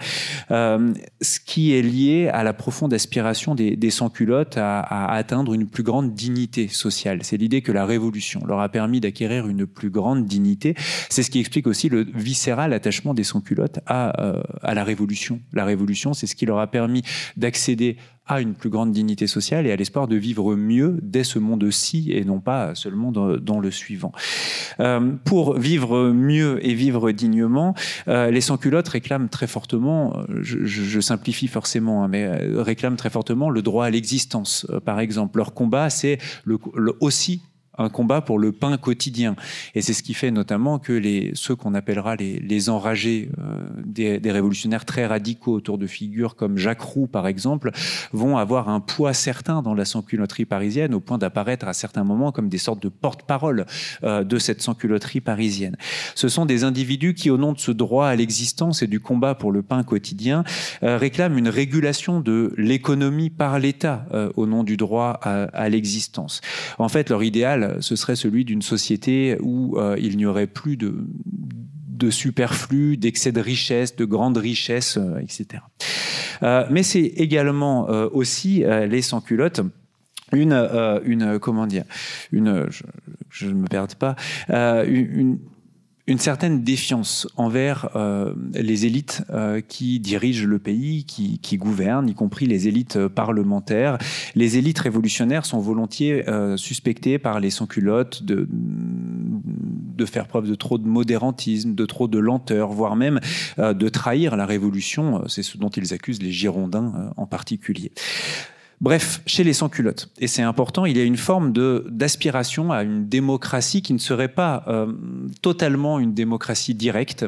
euh, ce qui est lié à la profonde aspiration des, sans-culottes à, atteindre une plus grande dignité sociale. C'est l'idée que la révolution leur a permis d'acquérir une plus grande dignité. C'est ce qui explique aussi le viscéral attachement des sans-culottes à, euh, à la révolution. La révolution, c'est ce qui leur a permis d'accéder à une plus grande dignité sociale et à l'espoir de vivre mieux dès ce monde-ci et non pas seulement dans, le suivant. Euh, pour vivre mieux et vivre dignement, euh, les sans-culottes réclament très fortement, euh, je, simplifie forcément, hein, mais réclament très fortement le droit à l'existence. par exemple, leur combat, c'est aussi un combat pour le pain quotidien. Et c'est ce qui fait notamment que les, ceux qu'on appellera les, les enragés euh, des, des, révolutionnaires très radicaux autour de figures comme Jacques Roux, par exemple, vont avoir un poids certain dans la sans-culotterie parisienne, au point d'apparaître à certains moments comme des sortes de porte-parole euh, de cette sans-culotterie parisienne. Ce sont des individus qui, au nom de ce droit à l'existence et du combat pour le pain quotidien, euh, réclament une régulation de l'économie par l'État au nom du droit à, à l'existence. En fait, leur idéal, ce serait celui d'une société où euh, il n'y aurait plus de, de superflu, d'excès de richesse, de grande richesse, euh, etc. Euh, mais c'est également aussi les sans-culottes une, une comment dire, une, je ne me perde pas, une, une certaine défiance envers euh, les élites euh, qui dirigent le pays, qui, gouvernent, y compris les élites euh, parlementaires. Les élites révolutionnaires sont volontiers suspectées par les sans-culottes de, de faire preuve de trop de modérantisme, de trop de lenteur, voire même de trahir la révolution. C'est ce dont ils accusent les Girondins en particulier. Bref, chez les sans-culottes, et c'est important, il y a une forme d'aspiration à une démocratie qui ne serait pas euh, totalement une démocratie directe,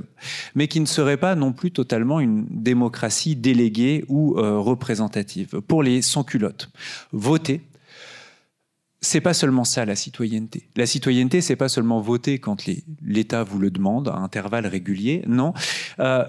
mais qui ne serait pas non plus totalement une démocratie déléguée ou euh, représentative. Pour les sans-culottes, voter, c'est pas seulement ça la citoyenneté. La citoyenneté, c'est pas seulement voter quand l'État vous le demande à intervalles réguliers. Non, euh,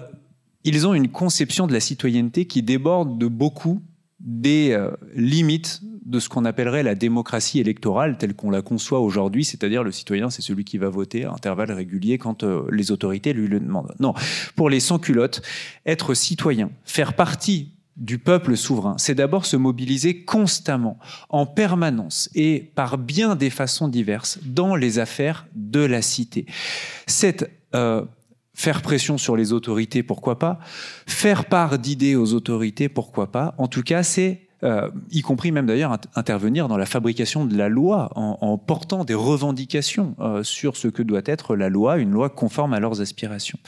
ils ont une conception de la citoyenneté qui déborde de beaucoup des euh, limites de ce qu'on appellerait la démocratie électorale telle qu'on la conçoit aujourd'hui, c'est-à-dire le citoyen, c'est celui qui va voter à intervalles réguliers quand euh, les autorités lui le demandent. Non, pour les sans-culottes, être citoyen, faire partie du peuple souverain, c'est d'abord se mobiliser constamment, en permanence et par bien des façons diverses dans les affaires de la cité. C'est euh, faire pression sur les autorités, pourquoi pas, faire part d'idées aux autorités, pourquoi pas. En tout cas, c'est euh, y compris même d'ailleurs intervenir dans la fabrication de la loi en, portant des revendications euh, sur ce que doit être la loi, une loi conforme à leurs aspirations.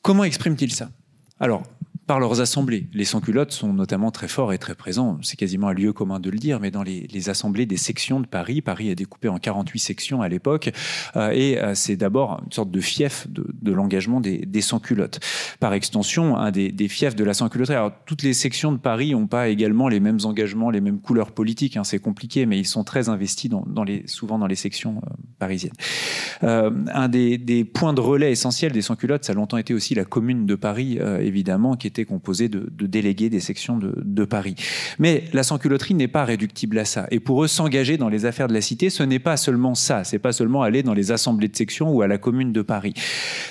Comment expriment-ils ça? Alors, par leurs assemblées. Les sans-culottes sont notamment très forts et très présents, c'est quasiment un lieu commun de le dire, mais dans les, assemblées des sections de Paris, Paris est découpé en 48 sections à l'époque, euh, et euh, c'est d'abord une sorte de fief de, l'engagement des, sans-culottes. Par extension, un des, fiefs de la sans-culotterie. Alors, toutes les sections de Paris n'ont pas également les mêmes engagements, les mêmes couleurs politiques, hein, c'est compliqué, mais ils sont très investis dans, les, souvent dans les sections euh, parisiennes. un des, points de relais essentiels des sans-culottes, ça a longtemps été aussi la commune de Paris, évidemment, qui est composé de, délégués des sections de, Paris. Mais la sans-culotterie n'est pas réductible à ça. Et pour eux, s'engager dans les affaires de la cité, ce n'est pas seulement ça. C'est pas seulement aller dans les assemblées de section ou à la commune de Paris.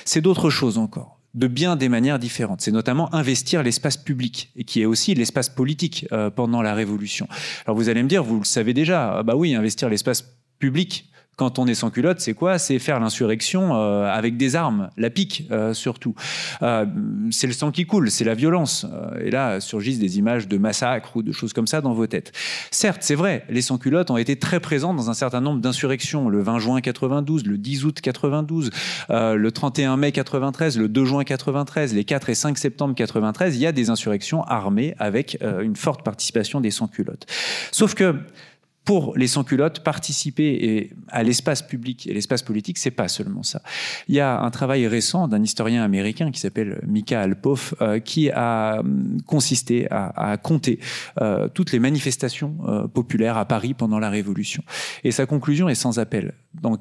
C'est d'autres choses encore de bien des manières différentes. C'est notamment investir l'espace public, qui est aussi l'espace politique euh, pendant la Révolution. Alors vous allez me dire, vous le savez déjà, ah bah oui, investir l'espace public, quand on est sans culotte, c'est quoi? C'est faire l'insurrection euh, avec des armes, la pique euh, surtout. Euh, c'est le sang qui coule, c'est la violence. et là surgissent des images de massacres ou de choses comme ça dans vos têtes. Certes, c'est vrai, les sans-culottes ont été très présents dans un certain nombre d'insurrections. Le 20 juin 92, le 10 août 92, le 31 mai 93, le 2 juin 93, les 4 et 5 septembre 93, il y a des insurrections armées avec une forte participation des sans-culottes. Sauf que pour les sans-culottes, participer à l'espace public et l'espace politique, c'est pas seulement ça. Il y a un travail récent d'un historien américain qui s'appelle Mika Alpoff, euh, qui a hum, consisté à, compter euh, toutes les manifestations euh, populaires à Paris pendant la Révolution. Et sa conclusion est sans appel. Dans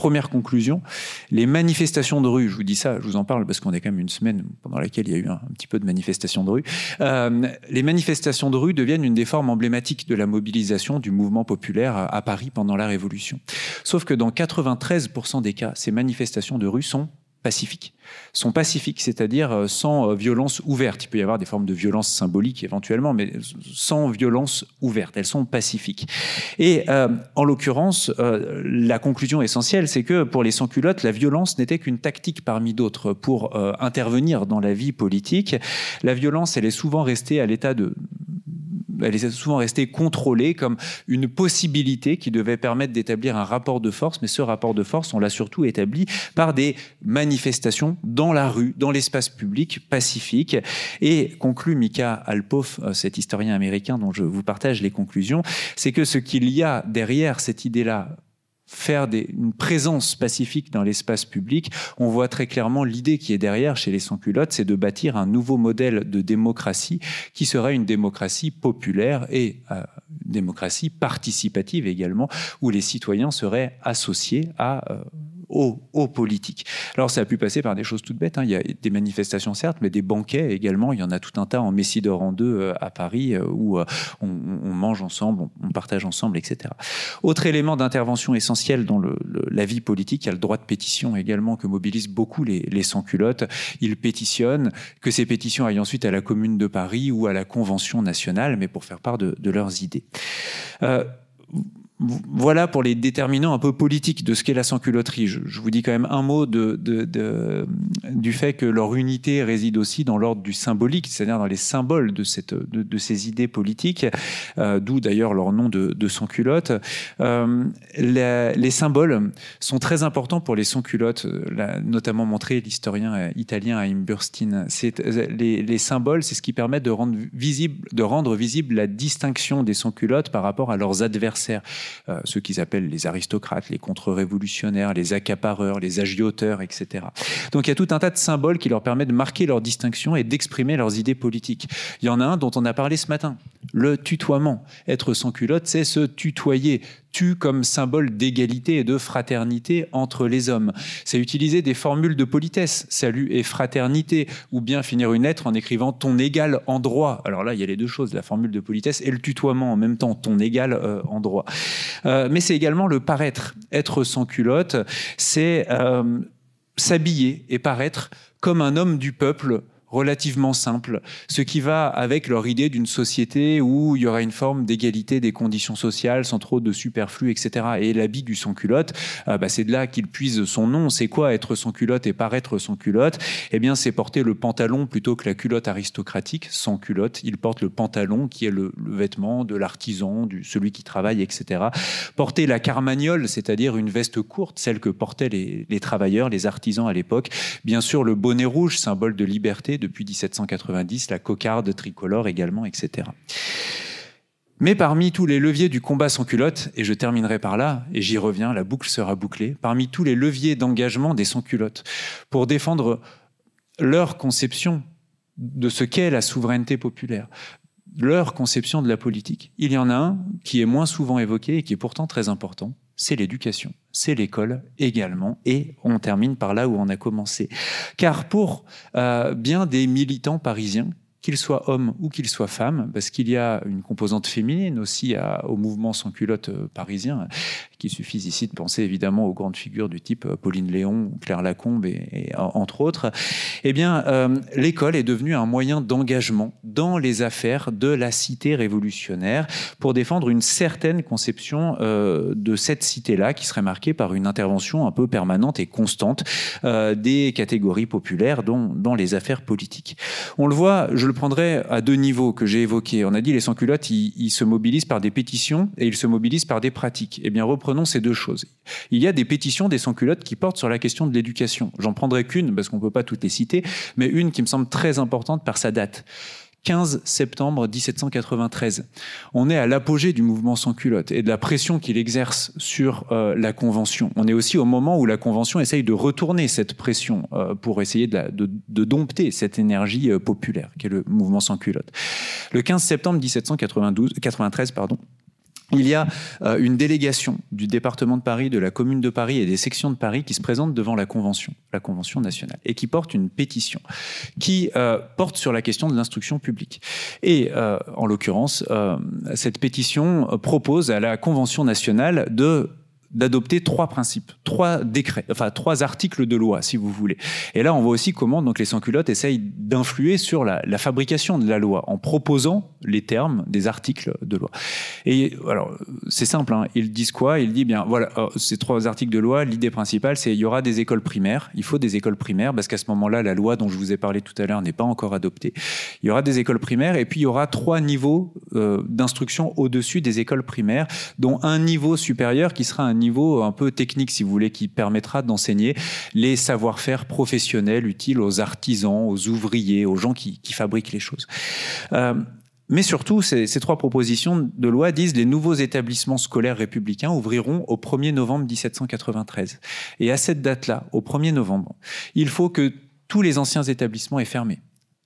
Première conclusion, les manifestations de rue, je vous dis ça, je vous en parle parce qu'on est quand même une semaine pendant laquelle il y a eu un, petit peu de manifestations de rue. Euh, les manifestations de rue deviennent une des formes emblématiques de la mobilisation du mouvement populaire à Paris pendant la Révolution. Sauf que dans 93% des cas, ces manifestations de rue sont pacifiques. Sont pacifiques, c'est-à-dire euh, sans euh, violence ouverte. Il peut y avoir des formes de violence symbolique éventuellement, mais sans violence ouverte. Elles sont pacifiques. Et euh, en l'occurrence, la conclusion essentielle, c'est que pour les sans-culottes, la violence n'était qu'une tactique parmi d'autres pour intervenir dans la vie politique. La violence, elle est souvent restée à l'état de elle est souvent restée contrôlée comme une possibilité qui devait permettre d'établir un rapport de force, mais ce rapport de force, on l'a surtout établi par des manifestations dans la rue, dans l'espace public pacifique. Et conclut Mika Alpoff, euh, cet historien américain dont je vous partage les conclusions, c'est que ce qu'il y a derrière cette idée-là faire une présence pacifique dans l'espace public, on voit très clairement l'idée qui est derrière chez les sans-culottes, c'est de bâtir un nouveau modèle de démocratie qui serait une démocratie populaire et une euh, démocratie participative également, où les citoyens seraient associés à euh, aux, politiques. Alors ça a pu passer par des choses toutes bêtes. Hein. Il y a des manifestations certes, mais des banquets également. Il y en a tout un tas en Messidor en deux euh, à Paris euh, où euh, on, mange ensemble, on, partage ensemble, etc. Autre élément d'intervention essentiel dans la vie politique, il y a le droit de pétition également que mobilisent beaucoup les, sans-culottes. Ils pétitionnent, que ces pétitions aillent ensuite à la Commune de Paris ou à la Convention nationale, mais pour faire part de, leurs idées voilà pour les déterminants un peu politiques de ce qu'est la sans-culotterie. Je, vous dis quand même un mot de, du fait que leur unité réside aussi dans l'ordre du symbolique, c'est-à-dire dans les symboles de, cette, de, ces idées politiques, euh, d'où d'ailleurs leur nom de, sans-culotte. Euh, les, symboles sont très importants pour les sans-culottes, notamment montré l'historien italien Haim Burstein. Les, les symboles, c'est ce qui permet de rendre visible, de rendre visible la distinction des sans-culottes par rapport à leurs adversaires. Euh, ceux qu'ils appellent les aristocrates, les contre-révolutionnaires, les accapareurs, les agioteurs, etc. Donc il y a tout un tas de symboles qui leur permettent de marquer leur distinction et d'exprimer leurs idées politiques. Il y en a un dont on a parlé ce matin, le tutoiement. Être sans culotte, c'est se tutoyer, tu comme symbole d'égalité et de fraternité entre les hommes. C'est utiliser des formules de politesse, salut et fraternité, ou bien finir une lettre en écrivant ton égal en droit. Alors là, il y a les deux choses, la formule de politesse et le tutoiement en même temps, ton égal euh, en droit. Euh, mais c'est également le paraître. Être sans culotte, c'est euh, s'habiller et paraître comme un homme du peuple relativement simple, ce qui va avec leur idée d'une société où il y aura une forme d'égalité des conditions sociales sans trop de superflu, etc. Et l'habit du sans-culotte, euh, bah, c'est de là qu'il puise son nom. C'est quoi être sans-culotte et paraître sans-culotte? Eh bien, c'est porter le pantalon plutôt que la culotte aristocratique, sans culotte. Il porte le pantalon qui est le, vêtement de l'artisan, celui qui travaille, etc. Porter la carmagnole, c'est-à-dire une veste courte, celle que portaient les travailleurs, les artisans à l'époque. Bien sûr, le bonnet rouge, symbole de liberté depuis 1790, la cocarde tricolore également, etc. Mais parmi tous les leviers du combat sans culotte, et je terminerai par là, et j'y reviens, la boucle sera bouclée, parmi tous les leviers d'engagement des sans-culottes, pour défendre leur conception de ce qu'est la souveraineté populaire, leur conception de la politique. Il y en a un qui est moins souvent évoqué et qui est pourtant très important, c'est l'éducation, c'est l'école également. Et on termine par là où on a commencé. Car pour euh, bien des militants parisiens, qu'ils soient hommes ou qu'ils soient femmes, parce qu'il y a une composante féminine aussi au mouvement sans culotte euh, parisien, qu'il suffise ici de penser évidemment aux grandes figures du type euh, Pauline Léon, Claire Lacombe et, entre autres, eh bien, euh, l'école est devenue un moyen d'engagement dans les affaires de la cité révolutionnaire pour défendre une certaine conception de cette cité-là qui serait marquée par une intervention un peu permanente et constante des catégories populaires dans, dans les affaires politiques. On le voit, je le prendrai à deux niveaux que j'ai évoqués. On a dit les sans-culottes, ils, se mobilisent par des pétitions et ils se mobilisent par des pratiques. Eh bien, reprenons ces deux choses. Il y a des pétitions des sans-culottes qui portent sur la question de l'éducation. J'en prendrai qu'une parce qu'on ne peut pas toutes les citer, mais une qui me semble très importante par sa date. 15 septembre 1793. On est à l'apogée du mouvement sans culotte et de la pression qu'il exerce sur euh, la Convention. On est aussi au moment où la Convention essaye de retourner cette pression euh, pour essayer de, de, dompter cette énergie euh, populaire qu'est le mouvement sans culotte. Le 15 septembre 1793, pardon, il y a euh, une délégation du département de Paris, de la commune de Paris et des sections de Paris qui se présentent devant la Convention, la Convention nationale, et qui porte une pétition qui euh, porte sur la question de l'instruction publique. Et euh, en l'occurrence, cette pétition propose à la Convention nationale de d'adopter trois principes, trois décrets, enfin trois articles de loi, si vous voulez. Et là, on voit aussi comment donc les sans-culottes essayent d'influer sur la, fabrication de la loi en proposant les termes des articles de loi. Et alors, c'est simple. Hein, ils disent quoi? Ils disent bien, voilà, euh, ces trois articles de loi. L'idée principale, c'est il y aura des écoles primaires. Il faut des écoles primaires parce qu'à ce moment-là, la loi dont je vous ai parlé tout à l'heure n'est pas encore adoptée. Il y aura des écoles primaires et puis il y aura trois niveaux euh, d'instruction au-dessus des écoles primaires, dont un niveau supérieur qui sera un niveau un peu technique, si vous voulez, qui permettra d'enseigner les savoir-faire professionnels utiles aux artisans, aux ouvriers, aux gens qui, fabriquent les choses. Euh, mais surtout, ces, trois propositions de loi disent les nouveaux établissements scolaires républicains ouvriront au 1er novembre 1793. Et à cette date-là, au 1er novembre, il faut que tous les anciens établissements aient fermé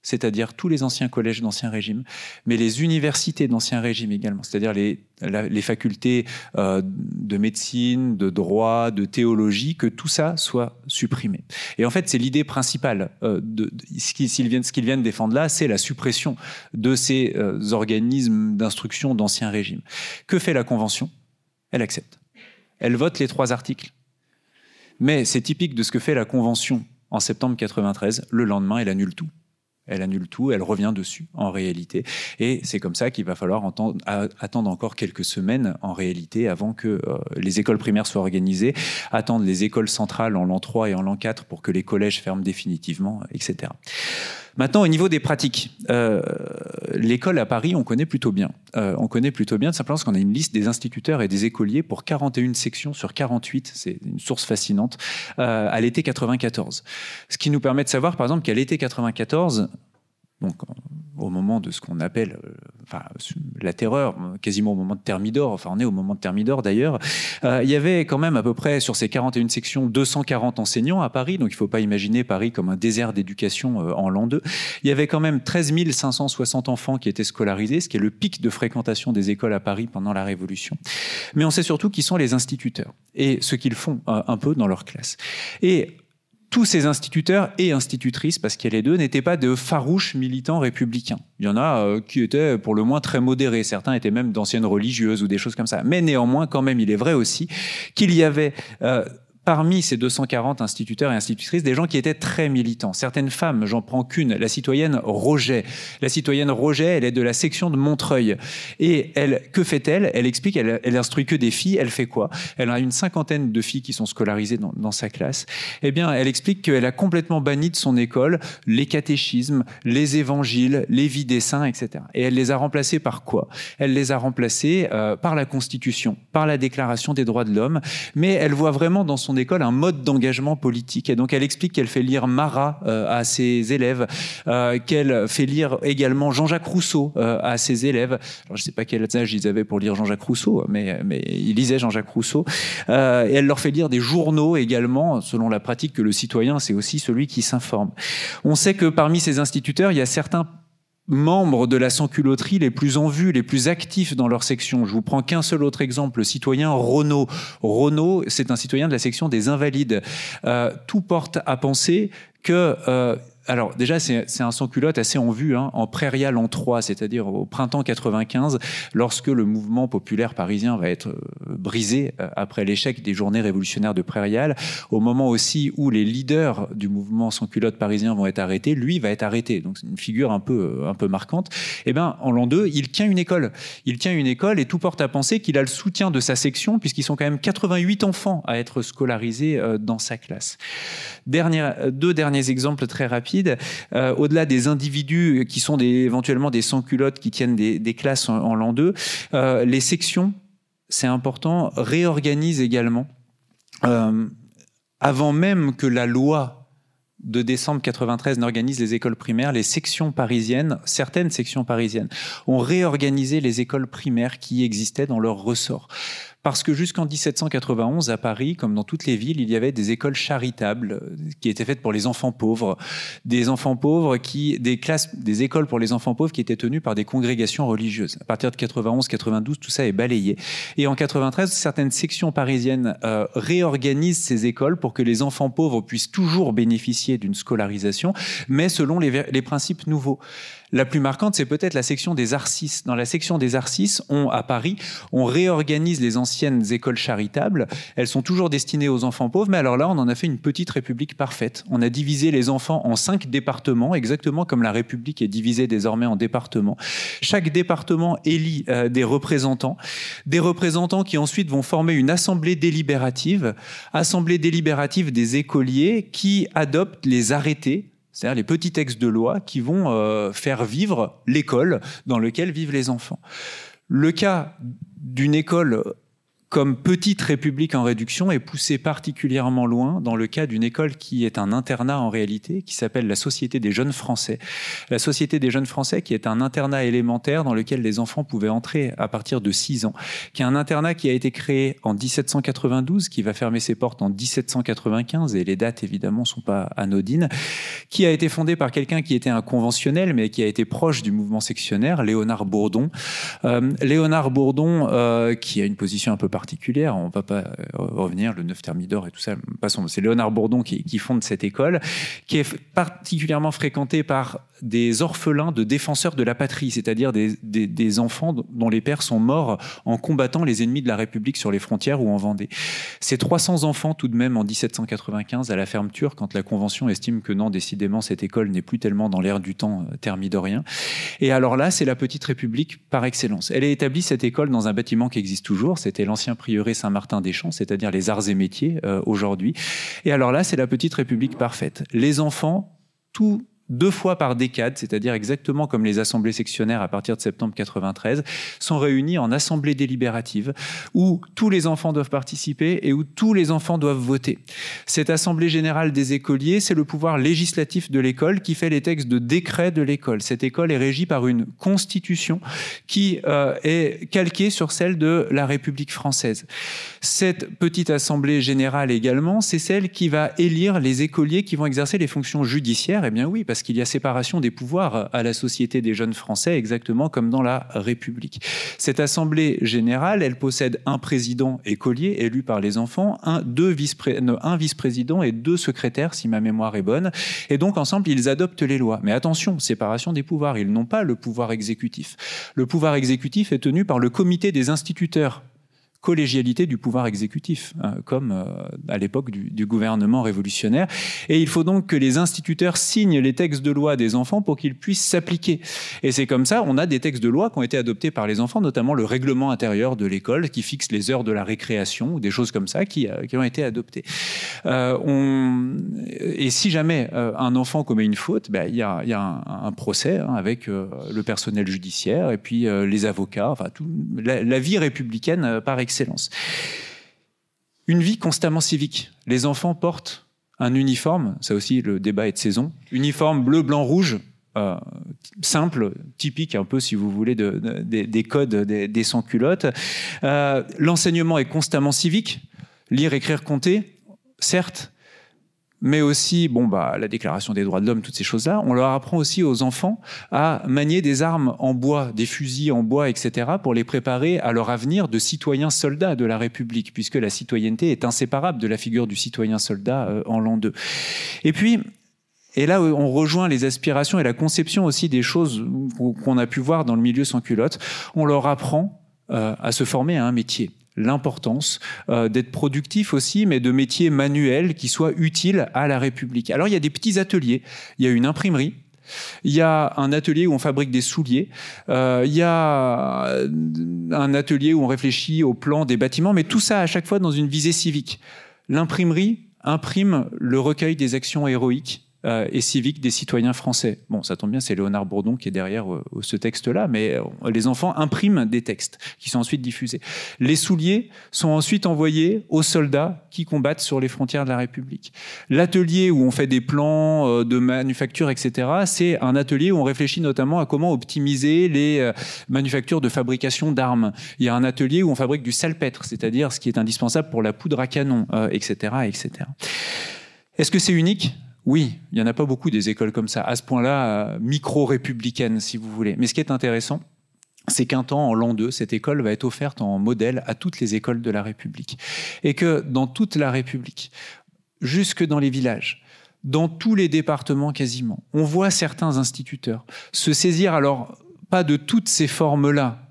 c'est-à-dire tous les anciens collèges d'Ancien Régime, mais les universités d'Ancien Régime également, c'est-à-dire les, facultés euh, de médecine, de droit, de théologie, que tout ça soit supprimé. Et en fait, c'est l'idée principale euh, de, ce qu'ils viennent, viennent, défendre là, c'est la suppression de ces euh, organismes d'instruction d'Ancien Régime. Que fait la Convention? Elle accepte. Elle vote les trois articles. Mais c'est typique de ce que fait la Convention en septembre 93. Le lendemain, elle annule tout Elle annule tout, elle revient dessus en réalité. Et c'est comme ça qu'il va falloir attendre encore quelques semaines en réalité avant que euh, les écoles primaires soient organisées, attendre les écoles centrales en l'an 3 et en l'an 4 pour que les collèges ferment définitivement, etc. Maintenant, au niveau des pratiques, euh, l'école à Paris, on connaît plutôt bien. Euh, on connaît plutôt bien, simplement parce qu'on a une liste des instituteurs et des écoliers pour 41 sections sur 48. C'est une source fascinante. Euh, à l'été 94. Ce qui nous permet de savoir, par exemple, qu'à l'été 94, donc au moment de ce qu'on appelle euh, la terreur, quasiment au moment de Thermidor, enfin on est au moment de Thermidor d'ailleurs, euh, il y avait quand même à peu près sur ces 41 sections 240 enseignants à Paris, donc il ne faut pas imaginer Paris comme un désert d'éducation euh, en l'an 2. Il y avait quand même 13 560 enfants qui étaient scolarisés, ce qui est le pic de fréquentation des écoles à Paris pendant la Révolution. Mais on sait surtout qui sont les instituteurs et ce qu'ils font un peu dans leur classe. Et tous ces instituteurs et institutrices, parce qu'il y a les deux, n'étaient pas de farouches militants républicains. Il y en a euh, qui étaient pour le moins très modérés. Certains étaient même d'anciennes religieuses ou des choses comme ça. Mais néanmoins, quand même, il est vrai aussi qu'il y avait euh, parmi ces 240 instituteurs et institutrices des gens qui étaient très militants. Certaines femmes, j'en prends qu'une, la citoyenne Roget. La citoyenne Roget, elle est de la section de Montreuil. Et elle, que fait-elle? Elle explique, elle, instruit que des filles. Elle fait quoi? Elle a une cinquantaine de filles qui sont scolarisées dans, dans sa classe. Eh bien, elle explique qu'elle a complètement banni de son école les catéchismes, les évangiles, les vies des saints, etc. Et elle les a remplacés par quoi? Elle les a remplacés euh, par la Constitution, par la Déclaration des droits de l'homme. Mais elle voit vraiment dans son école un mode d'engagement politique. Et donc elle explique qu'elle fait lire Marat euh, à ses élèves, euh, qu'elle fait lire également Jean-Jacques Rousseau euh, à ses élèves. Alors je sais pas quel âge ils avaient pour lire Jean-Jacques Rousseau, mais, mais ils lisaient Jean-Jacques Rousseau. et elle leur fait lire des journaux également, selon la pratique que le citoyen, c'est aussi celui qui s'informe. On sait que parmi ces instituteurs, il y a certains membres de la sans-culotterie les plus en vue, les plus actifs dans leur section. Je vous prends qu'un seul autre exemple, le citoyen Renault. Renault, c'est un citoyen de la section des Invalides. Euh, tout porte à penser que euh, alors déjà, c'est un sans-culotte assez en vue, hein, en prairial en 3, c'est-à-dire au printemps 95, lorsque le mouvement populaire parisien va être euh, brisé euh, après l'échec des journées révolutionnaires de prairial, au moment aussi où les leaders du mouvement sans-culotte parisien vont être arrêtés, lui va être arrêté. Donc c'est une figure un peu, euh, marquante. Eh ben, en l'an 2, il tient une école. Il tient une école et tout porte à penser qu'il a le soutien de sa section, puisqu'ils sont quand même 88 enfants à être scolarisés dans sa classe. Deux derniers exemples très rapides euh, au-delà des individus qui sont éventuellement des sans-culottes qui tiennent des, classes en, l'an 2, euh, les sections, c'est important, réorganisent également. Euh, avant même que la loi de décembre 93 n'organise les écoles primaires, les sections parisiennes, certaines sections parisiennes, ont réorganisé les écoles primaires qui existaient dans leur ressort. Parce que jusqu'en 1791, à Paris, comme dans toutes les villes, il y avait des écoles charitables euh, qui étaient faites pour les enfants pauvres. Des enfants pauvres qui, des classes, des écoles pour les enfants pauvres qui étaient tenues par des congrégations religieuses. À partir de 91, 92, tout ça est balayé. Et en 93, certaines sections parisiennes euh, réorganisent ces écoles pour que les enfants pauvres puissent toujours bénéficier d'une scolarisation, mais selon les, les principes nouveaux. La plus marquante, c'est peut-être la section des Arcis. Dans la section des Arcis, on, à Paris, on réorganise les anciennes écoles charitables. Elles sont toujours destinées aux enfants pauvres, mais alors là, on en a fait une petite république parfaite. On a divisé les enfants en cinq départements, exactement comme la République est divisée désormais en départements. Chaque département élit euh, des représentants, des représentants qui ensuite vont former une assemblée délibérative, assemblée délibérative des écoliers qui adoptent les arrêtés c'est-à-dire les petits textes de loi qui vont euh, faire vivre l'école dans laquelle vivent les enfants. Le cas d'une école comme petite république en réduction est poussé particulièrement loin dans le cas d'une école qui est un internat en réalité, qui s'appelle la Société des jeunes Français. La Société des jeunes Français qui est un internat élémentaire dans lequel les enfants pouvaient entrer à partir de 6 ans, qui est un internat qui a été créé en 1792, qui va fermer ses portes en 1795, et les dates évidemment sont pas anodines, qui a été fondé par quelqu'un qui était un conventionnel, mais qui a été proche du mouvement sectionnaire, Léonard Bourdon. Euh, Léonard Bourdon, euh, qui a une position un peu particulière, particulière. On va pas euh, revenir, le 9 Thermidor et tout ça. Passons. C'est Léonard Bourdon qui, fonde cette école, qui est particulièrement fréquentée par des orphelins de défenseurs de la patrie, c'est-à-dire des, enfants dont les pères sont morts en combattant les ennemis de la République sur les frontières ou en Vendée. Ces 300 enfants, tout de même, en 1795, à la fermeture, quand la Convention estime que non, décidément, cette école n'est plus tellement dans l'air du temps euh, thermidorien. Et alors là, c'est la petite République par excellence. Elle a établi cette école dans un bâtiment qui existe toujours. C'était l'ancien prieuré Saint-Martin-des-Champs, c'est-à-dire les arts et métiers euh, aujourd'hui. Et alors là, c'est la petite République parfaite. Les enfants, tout deux fois par décade, c'est-à-dire exactement comme les assemblées sectionnaires à partir de septembre 93, sont réunis en assemblée délibérative où tous les enfants doivent participer et où tous les enfants doivent voter. Cette assemblée générale des écoliers, c'est le pouvoir législatif de l'école qui fait les textes de décret de l'école. Cette école est régie par une constitution qui euh, est calquée sur celle de la République française. Cette petite assemblée générale également, c'est celle qui va élire les écoliers qui vont exercer les fonctions judiciaires. Eh bien oui, parce qu'il y a séparation des pouvoirs à la Société des jeunes Français, exactement comme dans la République. Cette Assemblée générale, elle possède un président écolier élu par les enfants, un, vice un vice-président et deux secrétaires, si ma mémoire est bonne. Et donc, ensemble, ils adoptent les lois. Mais attention, séparation des pouvoirs. Ils n'ont pas le pouvoir exécutif. Le pouvoir exécutif est tenu par le comité des instituteurs collégialité du pouvoir exécutif, hein, comme euh, à l'époque du, gouvernement révolutionnaire. Et il faut donc que les instituteurs signent les textes de loi des enfants pour qu'ils puissent s'appliquer. Et c'est comme ça, on a des textes de loi qui ont été adoptés par les enfants, notamment le règlement intérieur de l'école qui fixe les heures de la récréation ou des choses comme ça qui, euh, ont été adoptées. Euh. Et si jamais un enfant commet une faute, ben, il y, a, y a un, procès hein, avec le personnel judiciaire et puis les avocats, enfin tout, la, la vie républicaine par excellence Une vie constamment civique. Les enfants portent un uniforme, ça aussi le débat est de saison, uniforme bleu, blanc, rouge, euh, simple, typique un peu si vous voulez des codes des, sans-culottes. Euh, l'enseignement est constamment civique, lire, écrire, compter, certes, mais aussi bon, bah, la déclaration des droits de l'homme, toutes ces choses-là. On leur apprend aussi aux enfants à manier des armes en bois, des fusils en bois, etc., pour les préparer à leur avenir de citoyens soldats de la République, puisque la citoyenneté est inséparable de la figure du citoyen soldat euh, en l'an 2. Et puis, et là, on rejoint les aspirations et la conception aussi des choses qu'on a pu voir dans le milieu sans culotte. On leur apprend euh, à se former à un métier l'importance euh, d'être productif aussi, mais de métiers manuels qui soient utiles à la République. Alors il y a des petits ateliers, il y a une imprimerie, il y a un atelier où on fabrique des souliers. Euh, il y a un atelier où on réfléchit au plan des bâtiments, mais tout ça à chaque fois dans une visée civique. L'imprimerie imprime le recueil des actions héroïques euh, et civique des citoyens français. Bon, ça tombe bien, c'est Léonard Bourdon qui est derrière euh, ce texte-là, mais euh, les enfants impriment des textes qui sont ensuite diffusés. Les souliers sont ensuite envoyés aux soldats qui combattent sur les frontières de la République. L'atelier où on fait des plans de manufacture, etc., c'est un atelier où on réfléchit notamment à comment optimiser les manufactures de fabrication d'armes. Il y a un atelier où on fabrique du salpêtre, c'est-à-dire ce qui est indispensable pour la poudre à canon, etc., etc. Est-ce que c'est unique? Oui, il n'y en a pas beaucoup des écoles comme ça, à ce point-là, euh, micro-républicaines, si vous voulez. Mais ce qui est intéressant, c'est qu'un temps, en l'an 2, cette école va être offerte en modèle à toutes les écoles de la République. Et que dans toute la République, jusque dans les villages, dans tous les départements quasiment, on voit certains instituteurs se saisir alors pas de toutes ces formes-là,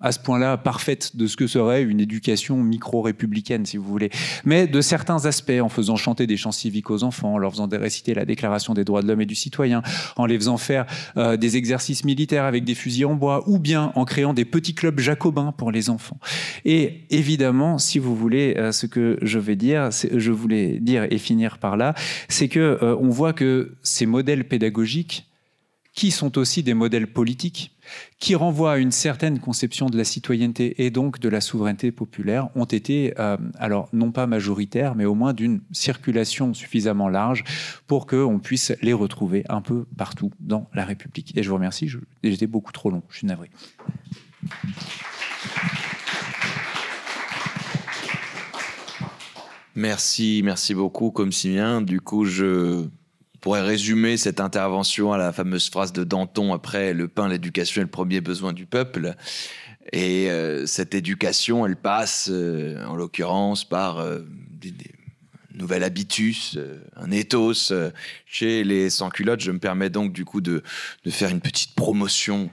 à ce point-là parfaite de ce que serait une éducation micro-républicaine, si vous voulez, mais de certains aspects, en faisant chanter des chants civiques aux enfants, en leur faisant réciter la Déclaration des droits de l'homme et du citoyen, en les faisant faire euh, des exercices militaires avec des fusils en bois, ou bien en créant des petits clubs jacobins pour les enfants. Et évidemment, si vous voulez, euh, ce que je vais dire, je voulais dire et finir par là, c'est que euh, on voit que ces modèles pédagogiques qui sont aussi des modèles politiques, qui renvoient à une certaine conception de la citoyenneté et donc de la souveraineté populaire, ont été, euh, alors non pas majoritaires, mais au moins d'une circulation suffisamment large pour qu'on puisse les retrouver un peu partout dans la République. Et je vous remercie, j'étais beaucoup trop long, je suis navré. Merci, merci beaucoup, comme Simien. Du coup, je pourrait résumer cette intervention à la fameuse phrase de Danton après le pain, l'éducation est le premier besoin du peuple. Et euh, cette éducation, elle passe, euh, en l'occurrence, par euh, nouvel habitus, euh, un ethos euh, chez les sans-culottes. Je me permets donc du coup de, de faire une petite promotion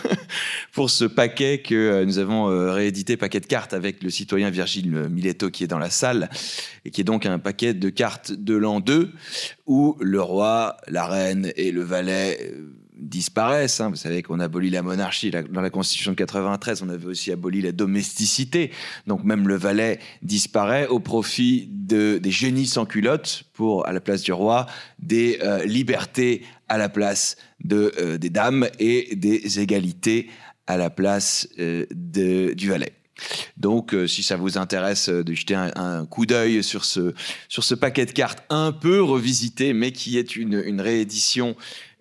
pour ce paquet que euh, nous avons réédité, paquet de cartes avec le citoyen Virgile Miletto qui est dans la salle, et qui est donc un paquet de cartes de l'an 2, où le roi, la reine et le valet disparaissent. Hein. Vous savez qu'on abolit la monarchie. Dans la Constitution de 93, on avait aussi aboli la domesticité. Donc même le valet disparaît au profit de, des génies sans culottes pour, à la place du roi, des euh, libertés à la place de, euh, des dames et des égalités à la place euh, de, du valet. Donc, si ça vous intéresse de jeter un, coup d'œil sur ce, sur ce paquet de cartes un peu revisité, mais qui est une, une réédition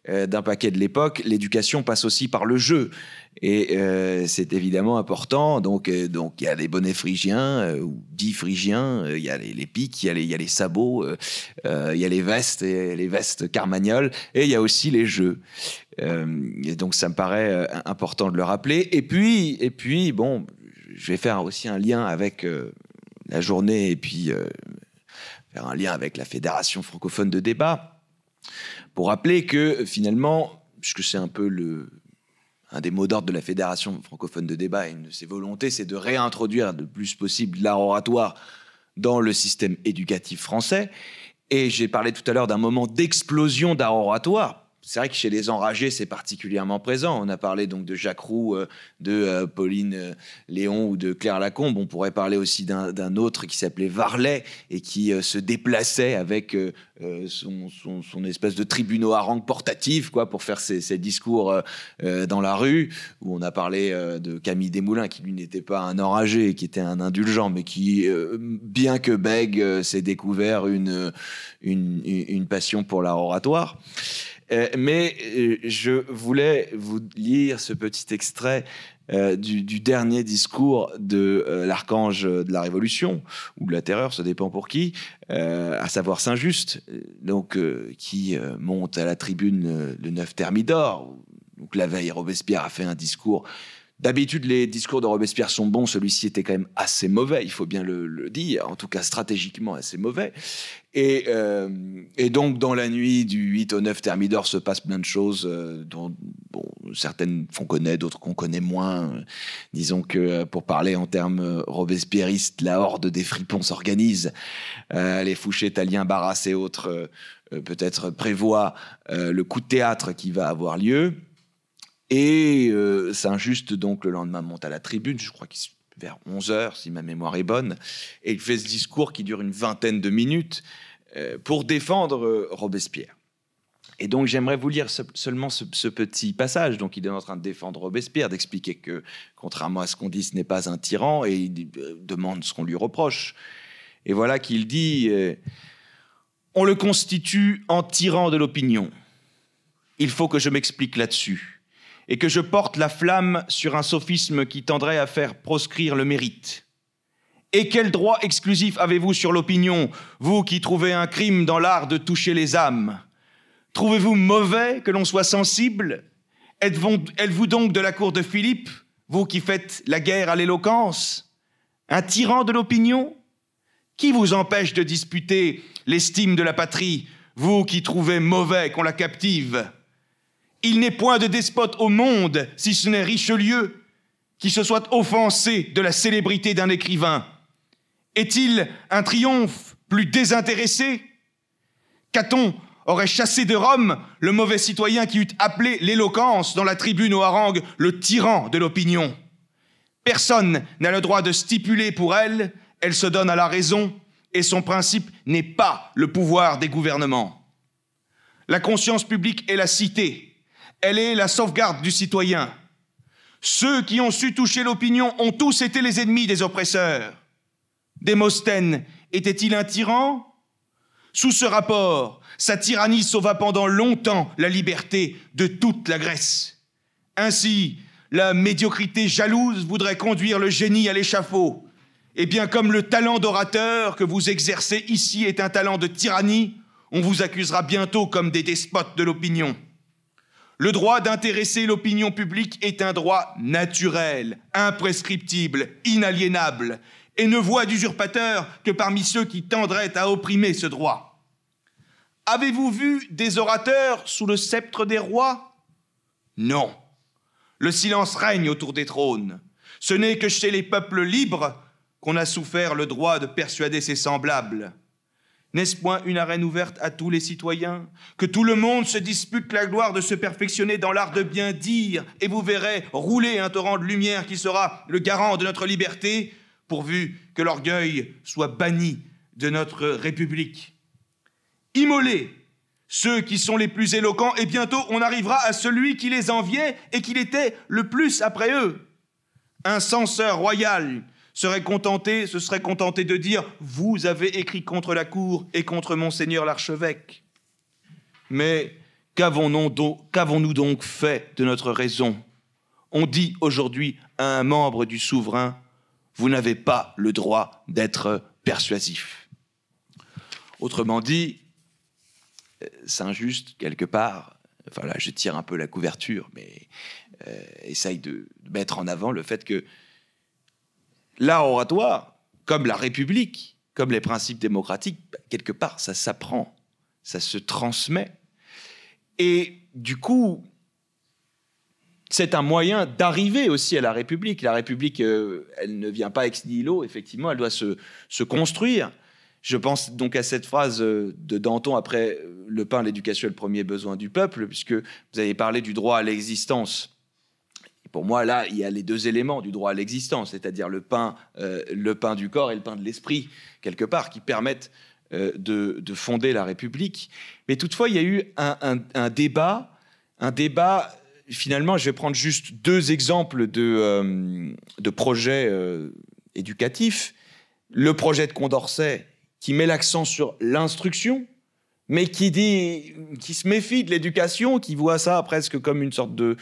euh, d'un paquet de l'époque, l'éducation passe aussi par le jeu. Et euh, c'est évidemment important. Donc, euh, donc il y a les bonnets phrygiens ou dits phrygiens, il y a les, piques, il y les, y a les sabots, il y a les vestes les vestes carmagnoles, et il y a aussi les jeux. et donc, ça me paraît important de le rappeler. Et puis, et puis, bon, je vais faire aussi un lien avec la journée et puis faire un lien avec la fédération francophone de débat pour rappeler que finalement, puisque c'est un peu le, un des mots d'ordre de la Fédération francophone de débat et une de ses volontés, c'est de réintroduire le plus possible l'art oratoire dans le système éducatif français. Et j'ai parlé tout à l'heure d'un moment d'explosion d'art oratoire c'est vrai que chez les enragés, c'est particulièrement présent. On a parlé donc de Jacques Roux, euh, de euh, Pauline euh, Léon ou de Claire Lacombe. On pourrait parler aussi d'un autre qui s'appelait Varlet et qui se déplaçait avec son, espèce de tribunal à rang portatif quoi, pour faire ses, discours dans la rue. On a parlé de Camille Desmoulins, qui lui n'était pas un enragé, qui était un indulgent, mais qui, bien que bègue, s'est découvert une, une, une passion pour l'art oratoire. Euh, mais euh, je voulais vous lire ce petit extrait euh, du, dernier discours de l'archange de la Révolution, ou de la terreur, ça dépend pour qui, à savoir Saint-Just, donc, qui monte à la tribune le 9 Thermidor. Donc la veille, Robespierre a fait un discours D'habitude, les discours de Robespierre sont bons. Celui-ci était quand même assez mauvais, il faut bien le, dire, en tout cas stratégiquement assez mauvais. Euh, et, donc, dans la nuit du 8 au 9 Thermidor se passe plein de choses euh, dont bon, certaines qu'on connaît, d'autres qu'on connaît moins. Disons que, euh, pour parler en termes robespierristes, la horde des fripons s'organise. les Fouché, italiens, Barras et autres peut-être prévoient le coup de théâtre qui va avoir lieu. Et euh, Saint-Just, donc, le lendemain, monte à la tribune, je crois qu'il vers 11 heures, si ma mémoire est bonne, et il fait ce discours qui dure une vingtaine de minutes euh, pour défendre euh, Robespierre. Et donc j'aimerais vous lire seulement ce, petit passage. Donc il est en train de défendre Robespierre, d'expliquer que, contrairement à ce qu'on dit, ce n'est pas un tyran, et il demande ce qu'on lui reproche. Et voilà qu'il dit, on le constitue en tyran de l'opinion. Il faut que je m'explique là-dessus et que je porte la flamme sur un sophisme qui tendrait à faire proscrire le mérite. Et quel droit exclusif avez-vous sur l'opinion, vous qui trouvez un crime dans l'art de toucher les âmes? Trouvez-vous mauvais que l'on soit sensible? Êtes-vous donc de la cour de Philippe, vous qui faites la guerre à l'éloquence? Un tyran de l'opinion? Qui vous empêche de disputer l'estime de la patrie, vous qui trouvez mauvais qu'on la captive? Il n'est point de despote au monde, si ce n'est Richelieu, qui se soit offensé de la célébrité d'un écrivain. Est-il un triomphe plus désintéressé? Caton aurait chassé de Rome le mauvais citoyen qui eût appelé l'éloquence dans la tribune au harangue le tyran de l'opinion. Personne n'a le droit de stipuler pour elle, elle se donne à la raison, et son principe n'est pas le pouvoir des gouvernements. La conscience publique est la cité, elle est la sauvegarde du citoyen. Ceux qui ont su toucher l'opinion ont tous été les ennemis des oppresseurs. Démosthène était-il un tyran? Sous ce rapport, sa tyrannie sauva pendant longtemps la liberté de toute la Grèce. Ainsi, la médiocrité jalouse voudrait conduire le génie à l'échafaud. Et bien comme le talent d'orateur que vous exercez ici est un talent de tyrannie, on vous accusera bientôt comme des despotes de l'opinion. Le droit d'intéresser l'opinion publique est un droit naturel, imprescriptible, inaliénable, et ne voit d'usurpateur que parmi ceux qui tendraient à opprimer ce droit. Avez-vous vu des orateurs sous le sceptre des rois? Non. Le silence règne autour des trônes. Ce n'est que chez les peuples libres qu'on a souffert le droit de persuader ses semblables. N'est-ce point une arène ouverte à tous les citoyens? Que tout le monde se dispute la gloire de se perfectionner dans l'art de bien dire, et vous verrez rouler un torrent de lumière qui sera le garant de notre liberté, pourvu que l'orgueil soit banni de notre République. Immolez ceux qui sont les plus éloquents, et bientôt on arrivera à celui qui les enviait et qui l'était le plus après eux. Un censeur royal serait contenté, se serait contenté de dire Vous avez écrit contre la cour et contre monseigneur l'archevêque. Mais qu'avons-nous donc, fait de notre raison? On dit aujourd'hui à un membre du souverain Vous n'avez pas le droit d'être persuasif. Autrement dit, c'est injuste quelque part. Enfin là, je tire un peu la couverture, mais euh, essaye de mettre en avant le fait que L'art oratoire, comme la République, comme les principes démocratiques, quelque part, ça s'apprend, ça se transmet. Et du coup, c'est un moyen d'arriver aussi à la République. La République, euh, elle ne vient pas ex nihilo, effectivement, elle doit se, se, construire. Je pense donc à cette phrase euh, de Danton après euh, Le pain, l'éducation est le premier besoin du peuple, puisque vous avez parlé du droit à l'existence. Pour moi, là, il y a les deux éléments du droit à l'existence, c'est-à-dire le pain, euh, le pain du corps et le pain de l'esprit, quelque part, qui permettent euh, de, fonder la République. Mais toutefois, il y a eu un, débat, un débat. Finalement, je vais prendre juste deux exemples de, euh, de projets éducatifs. Le projet de Condorcet, qui met l'accent sur l'instruction, mais qui dit, qui se méfie de l'éducation, qui voit ça presque comme une sorte de,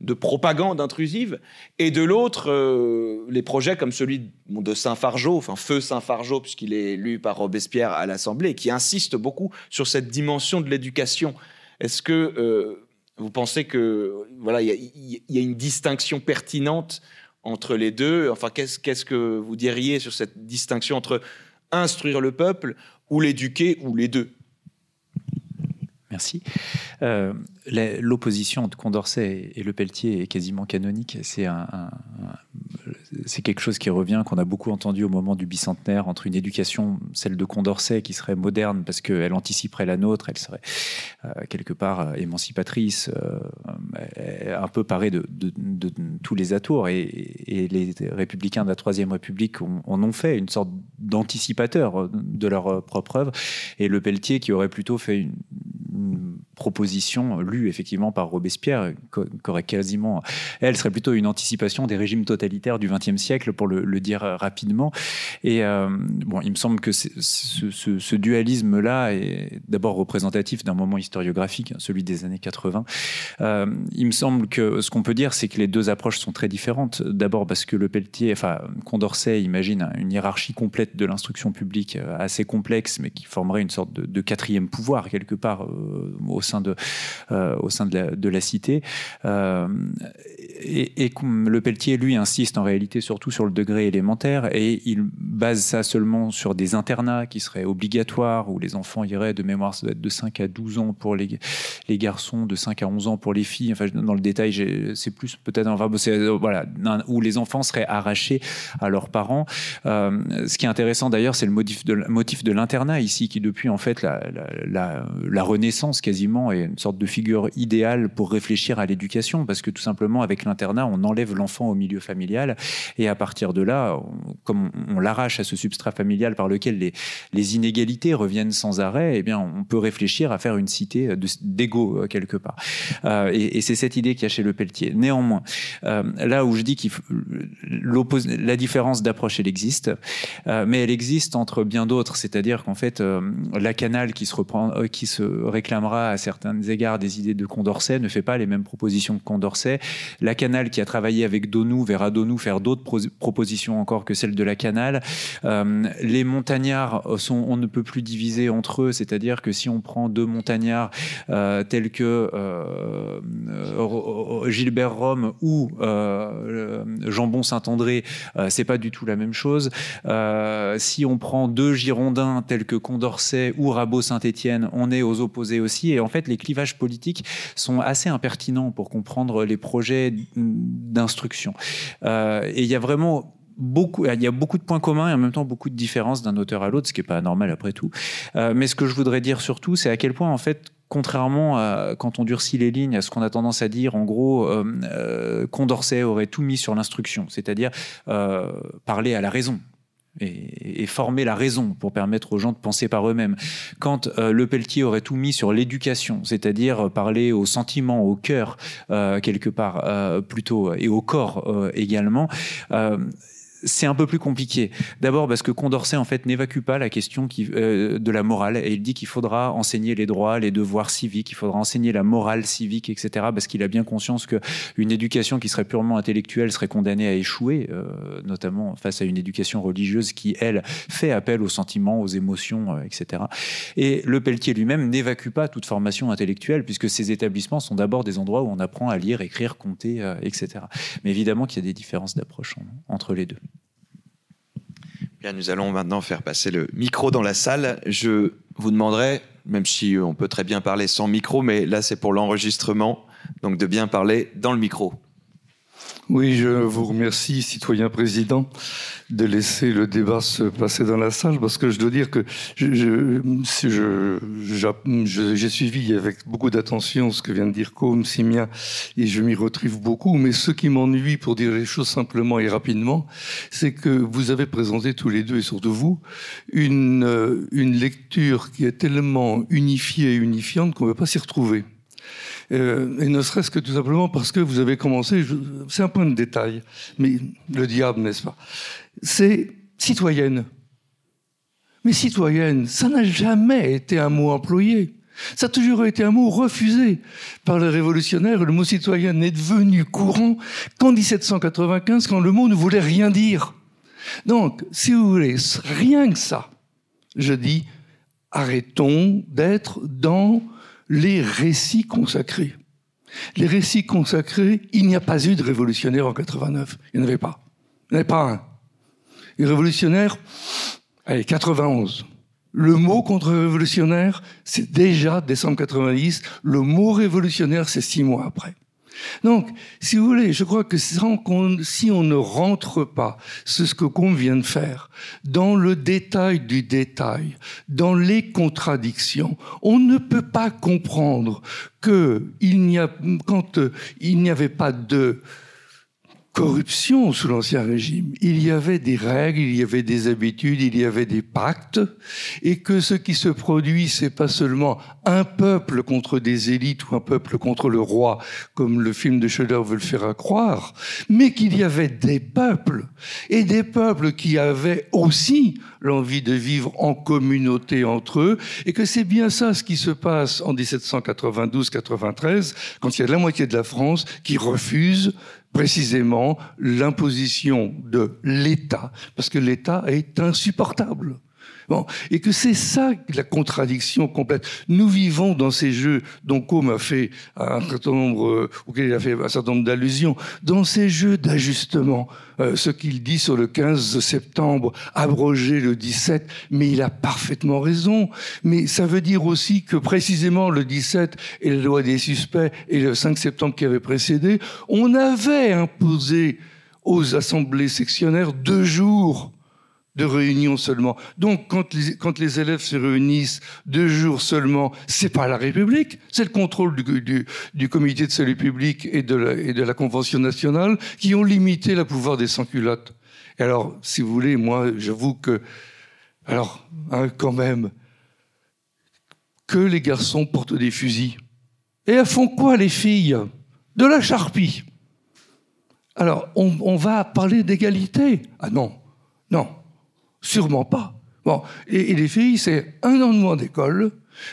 de propagande intrusive, et de l'autre, euh, les projets comme celui de Saint-Fargeau, enfin Feu Saint-Fargeau, puisqu'il est lu par Robespierre à l'Assemblée, qui insiste beaucoup sur cette dimension de l'éducation. Est-ce que euh, vous pensez que voilà, il y, a une distinction pertinente entre les deux? Enfin, qu'est-ce que vous diriez sur cette distinction entre instruire le peuple ou l'éduquer ou les deux? Merci. Euh, l'opposition entre Condorcet et Le Pelletier est quasiment canonique. C'est quelque chose qui revient, qu'on a beaucoup entendu au moment du bicentenaire, entre une éducation, celle de Condorcet, qui serait moderne parce qu'elle anticiperait la nôtre, elle serait euh, quelque part euh, émancipatrice, un peu parée de, tous les atours. Et, les républicains de la Troisième République en ont fait une sorte d'anticipateur de leur propre œuvre. Et Le Pelletier, qui aurait plutôt fait une proposition lue effectivement par Robespierre, qu'aurait quasiment, elle serait plutôt une anticipation des régimes totalitaires du XXe siècle, pour le, dire rapidement. Et euh, bon, il me semble que ce, dualisme-là est d'abord représentatif d'un moment historiographique, celui des années 80. Euh, il me semble que ce qu'on peut dire, c'est que les deux approches sont très différentes. D'abord parce que le Pelletier, enfin Condorcet imagine une hiérarchie complète de l'instruction publique euh, assez complexe, mais qui formerait une sorte de, quatrième pouvoir quelque part au sein de, euh, au sein de la, de la cité. Euh, et, le Pelletier, lui, insiste en réalité surtout sur le degré élémentaire et il base ça seulement sur des internats qui seraient obligatoires où les enfants iraient de mémoire, ça doit être de 5 à 12 ans pour les, les garçons, de 5 à 11 ans pour les filles. Enfin, dans le détail, c'est plus peut-être, enfin, voilà, où les enfants seraient arrachés à leurs parents. Euh, ce qui est intéressant d'ailleurs, c'est le motif de, motif de l'internat ici, qui depuis en fait la, la, la Renaissance quasiment est une sorte de figure idéale pour réfléchir à l'éducation, parce que tout simplement avec l'internat, on enlève l'enfant au milieu familial, et à partir de là, comme on, l'arrache à ce substrat familial par lequel les, les, inégalités reviennent sans arrêt, eh bien, on peut réfléchir à faire une cité d'ego euh, quelque part. Euh, et, c'est cette idée qu'il y a chez Le Pelletier. Néanmoins, euh, là où je dis qu'il la différence d'approche, elle existe, mais elle existe entre bien d'autres, c'est-à-dire qu'en fait, la canal qui se reprend, qui se réclamera certains égards des idées de Condorcet, ne fait pas les mêmes propositions que Condorcet. La Canal, qui a travaillé avec Donou, verra Donou faire d'autres propositions encore que celles de la Canal. Euh, les montagnards sont, on ne peut plus diviser entre eux, c'est-à-dire que si on prend deux montagnards euh, tels que euh, Gilbert Rome ou Jambon Saint-André, c'est pas du tout la même chose. si on prend deux Girondins tels que Condorcet ou Rabot-Saint-Étienne, on est aux opposés aussi. Et en fait, les clivages politiques sont assez impertinents pour comprendre les projets d'instruction. et il y a vraiment beaucoup, il y a beaucoup de points communs et en même temps beaucoup de différences d'un auteur à l'autre, ce qui n'est pas normal après tout. Euh, mais ce que je voudrais dire surtout, c'est à quel point, en fait, contrairement à quand on durcit les lignes, à ce qu'on a tendance à dire, en gros, euh, euh, Condorcet aurait tout mis sur l'instruction, c'est-à-dire parler à la raison, et, former la raison pour permettre aux gens de penser par eux-mêmes. Quand Le Pelletier aurait tout mis sur l'éducation, c'est-à-dire parler au sentiment, au cœur, quelque part, plutôt, et au corps également, c'est un peu plus compliqué. D'abord parce que Condorcet en fait n'évacue pas la question euh, de la morale et il dit qu'il faudra enseigner les droits, les devoirs civiques, il faudra enseigner la morale civique, etc. Parce qu'il a bien conscience que une éducation qui serait purement intellectuelle serait condamnée à échouer, euh, notamment face à une éducation religieuse qui elle fait appel aux sentiments, aux émotions, euh, etc. Et Le Pelletier lui-même n'évacue pas toute formation intellectuelle puisque ces établissements sont d'abord des endroits où on apprend à lire, écrire, compter, etc. Mais évidemment qu'il y a des différences d'approche entre les deux. Bien, nous allons maintenant faire passer le micro dans la salle. Je vous demanderai, même si on peut très bien parler sans micro, mais là c'est pour l'enregistrement, donc de bien parler dans le micro. Oui, je vous remercie, citoyen président, de laisser le débat se passer dans la salle, parce que je dois dire que j'ai je, suivi avec beaucoup d'attention ce que vient de dire Combe, Simien, et je m'y retrouve beaucoup, mais ce qui m'ennuie, pour dire les choses simplement et rapidement, c'est que vous avez présenté tous les deux, et surtout vous, une, une lecture qui est tellement unifiée et unifiante qu'on ne peut pas s'y retrouver. Euh, et ne serait-ce que tout simplement parce que vous avez commencé, c'est un point de détail, mais le diable, n'est-ce pas? C'est citoyenne. Mais citoyenne, ça n'a jamais été un mot employé. Ça a toujours été un mot refusé par les révolutionnaires. Le mot citoyen n'est devenu courant qu'en 1795, quand le mot ne voulait rien dire. Donc, si vous voulez, rien que ça, je dis, arrêtons d'être dans les récits consacrés. Les récits consacrés, il n'y a pas eu de révolutionnaire en 89. Il n'y en avait pas. Il n'y en avait pas un. Les révolutionnaires, allez, 91. Le mot contre-révolutionnaire, c'est déjà décembre 90. Le mot révolutionnaire, c'est six mois après. Donc, si vous voulez, je crois que si on ne rentre pas, c'est ce que qu'on vient de faire, dans le détail du détail, dans les contradictions, on ne peut pas comprendre que il n'y a, quand euh, il n'y avait pas de corruption sous l'Ancien Régime. Il y avait des règles, il y avait des habitudes, il y avait des pactes, et que ce qui se produit, c'est pas seulement un peuple contre des élites ou un peuple contre le roi, comme le film de Schiller veut le faire croire, mais qu'il y avait des peuples, et des peuples qui avaient aussi l'envie de vivre en communauté entre eux, et que c'est bien ça ce qui se passe en 1792-93, quand il y a la moitié de la France qui refuse précisément l'imposition de l'État, parce que l'État est insupportable. Et que c'est ça la contradiction complète. Nous vivons dans ces jeux dont Com a fait un certain nombre, euh, auquel il a fait un certain nombre d'allusions, dans ces jeux d'ajustement. Euh, ce qu'il dit sur le 15 septembre, abroger le 17, mais il a parfaitement raison. Mais ça veut dire aussi que précisément le 17 et la loi des suspects et le 5 septembre qui avait précédé, on avait imposé aux assemblées sectionnaires deux jours de réunion seulement. Donc, quand les, élèves se réunissent deux jours seulement, c'est pas la République, c'est le contrôle du, du, comité de salut public et de, la, Convention nationale qui ont limité le pouvoir des sans-culottes. Et alors, si vous voulez, moi, j'avoue que, alors, hein, quand même, que les garçons portent des fusils. Et elles font quoi, les filles? De la charpie. Alors, on va parler d'égalité? Ah non, non. Sûrement pas. Bon, et, les filles, c'est un an de moins d'école.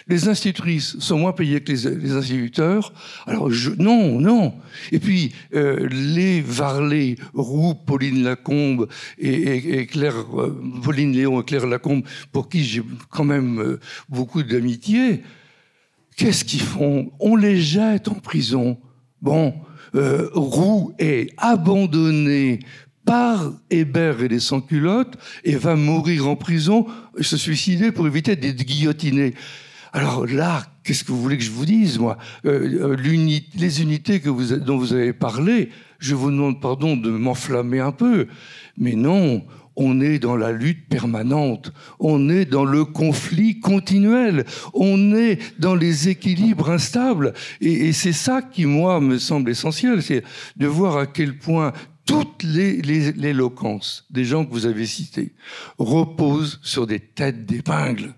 Les institutrices sont moins payées que les, instituteurs. Alors, non, non. Et puis, euh, les Varley, Roux, Pauline Lacombe et, Claire, euh, Pauline Léon et Claire Lacombe, pour qui j'ai quand même euh, beaucoup d'amitié, qu'est-ce qu'ils font? On les jette en prison. Bon, Roux est abandonné par Hébert et les sans-culottes et va mourir en prison, se suicider pour éviter d'être guillotiné. Alors là, qu'est-ce que vous voulez que je vous dise, moi? Euh, euh, Les unités que vous, dont vous avez parlé, je vous demande pardon de m'enflammer un peu, mais non, on est dans la lutte permanente, on est dans le conflit continuel, on est dans les équilibres instables. Et, et c'est ça qui, moi, me semble essentiel, c'est de voir à quel point toute l'éloquence des gens que vous avez cités repose sur des têtes d'épingle,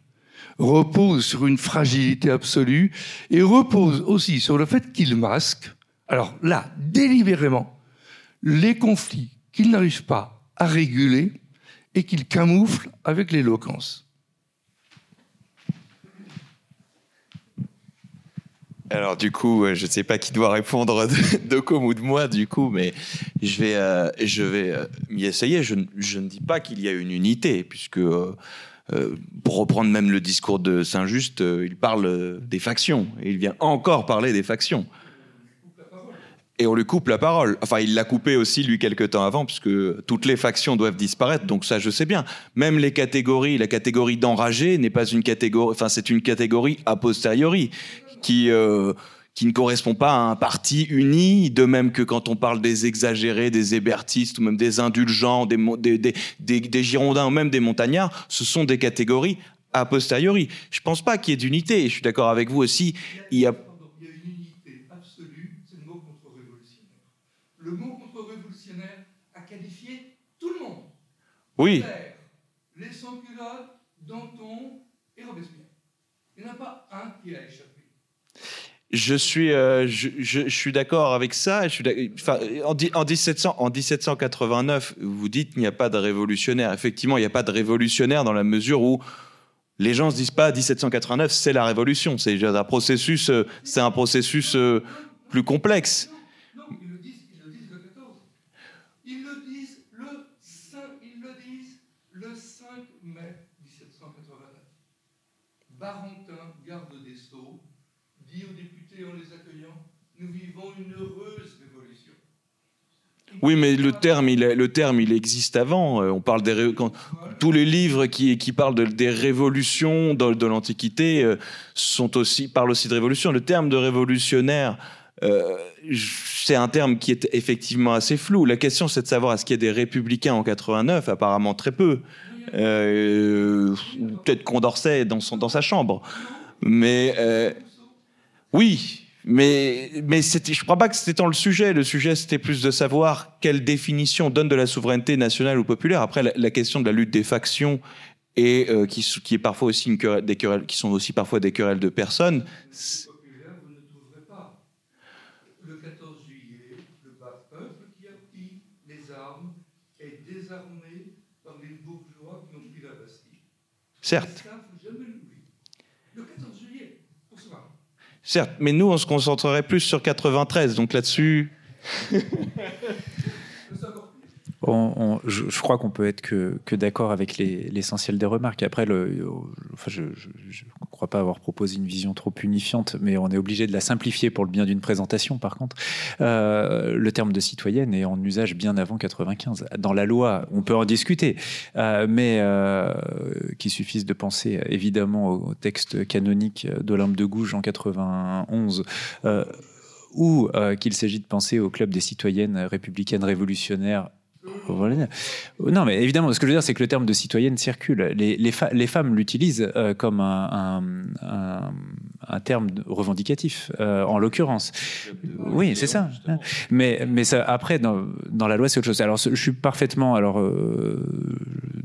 repose sur une fragilité absolue et repose aussi sur le fait qu'ils masquent, alors là, délibérément, les conflits qu'ils n'arrivent pas à réguler et qu'ils camouflent avec l'éloquence. Alors du coup, je ne sais pas qui doit répondre de, Com ou de moi du coup, mais je vais, euh, je vais euh, m'y essayer. Je, ne dis pas qu'il y a une unité, puisque euh, pour reprendre même le discours de Saint-Just, il parle des factions, et il vient encore parler des factions. Et on lui coupe la parole. Enfin, il l'a coupé aussi, lui, quelques temps avant, puisque toutes les factions doivent disparaître. Donc ça, je sais bien. Même les catégories, la catégorie d'enragé n'est pas une catégorie... Enfin, c'est une catégorie a posteriori qui euh, qui ne correspond pas à un parti uni, de même que quand on parle des exagérés, des hébertistes ou même des indulgents, des, des, des, des, Girondins ou même des montagnards, ce sont des catégories a posteriori. Je ne pense pas qu'il y ait d'unité, je suis d'accord avec vous aussi. Il y a, il y a une unité absolue, c'est le mot contre-révolutionnaire. Le mot contre-révolutionnaire a qualifié tout le monde. Oui. Les sans-culottes, Danton et Robespierre. Il n'y en a pas un qui a échappé. Je suis, euh, je, je, suis d'accord avec ça. Je suis enfin, en, en, 1700, en 1789, vous dites qu'il n'y a pas de révolutionnaire. Effectivement, il n'y a pas de révolutionnaire dans la mesure où les gens ne se disent pas 1789, c'est la révolution. C'est un processus, euh, c'est un processus euh, plus complexe. Non, ils le disent, ils le disent le 14. Ils le disent le 5, ils le disent le 5 mai 1789. Barentin, garde des Sceaux, dit au député en les accueillant, nous vivons une heureuse révolution. Oui, mais le terme, il, le terme, il existe avant. Euh, on parle des tous les livres qui, parlent de, des révolutions de, l'Antiquité euh, sont aussi parlent aussi de révolution. Le terme de révolutionnaire, euh, c'est un terme qui est effectivement assez flou. La question, c'est de savoir est-ce qu'il y a des républicains en 89 Apparemment très peu. Peut-être Condorcet dans, sa chambre. Mais oui, mais, mais je ne crois pas que c'était tant le sujet. Le sujet, c'était plus de savoir quelle définition donne de la souveraineté nationale ou populaire. Après, la, question de la lutte des factions et euh, qui, qui, est parfois aussi une querelle, des querelles, qui sont aussi parfois des querelles de personnes. Populaire, vous ne trouverez pas. Le 14 juillet, le bas peuple qui a pris les armes est désarmé par les bourgeois qui ont pris la Bastille. Certes. Certes, mais nous, on se concentrerait plus sur 93, donc là-dessus. je, crois qu'on peut être que, d'accord avec l'essentiel des remarques. Après, je crois pas avoir proposé une vision trop unifiante, mais on est obligé de la simplifier pour le bien d'une présentation, par contre. Euh, le terme de citoyenne est en usage bien avant 95. Dans la loi, on peut en discuter, euh, mais euh, qu'il suffise de penser évidemment au texte canonique d'Olympe de Gouges en 91 ou qu'il s'agit de penser au club des citoyennes républicaines révolutionnaires non, mais évidemment, ce que je veux dire, c'est que le terme de citoyenne circule. Les, les, femmes l'utilisent euh, comme un, terme revendicatif, euh, en l'occurrence. Oui, c'est ça. Mais, mais ça, après, dans, dans la loi, c'est autre chose. Alors, je suis parfaitement alors, euh,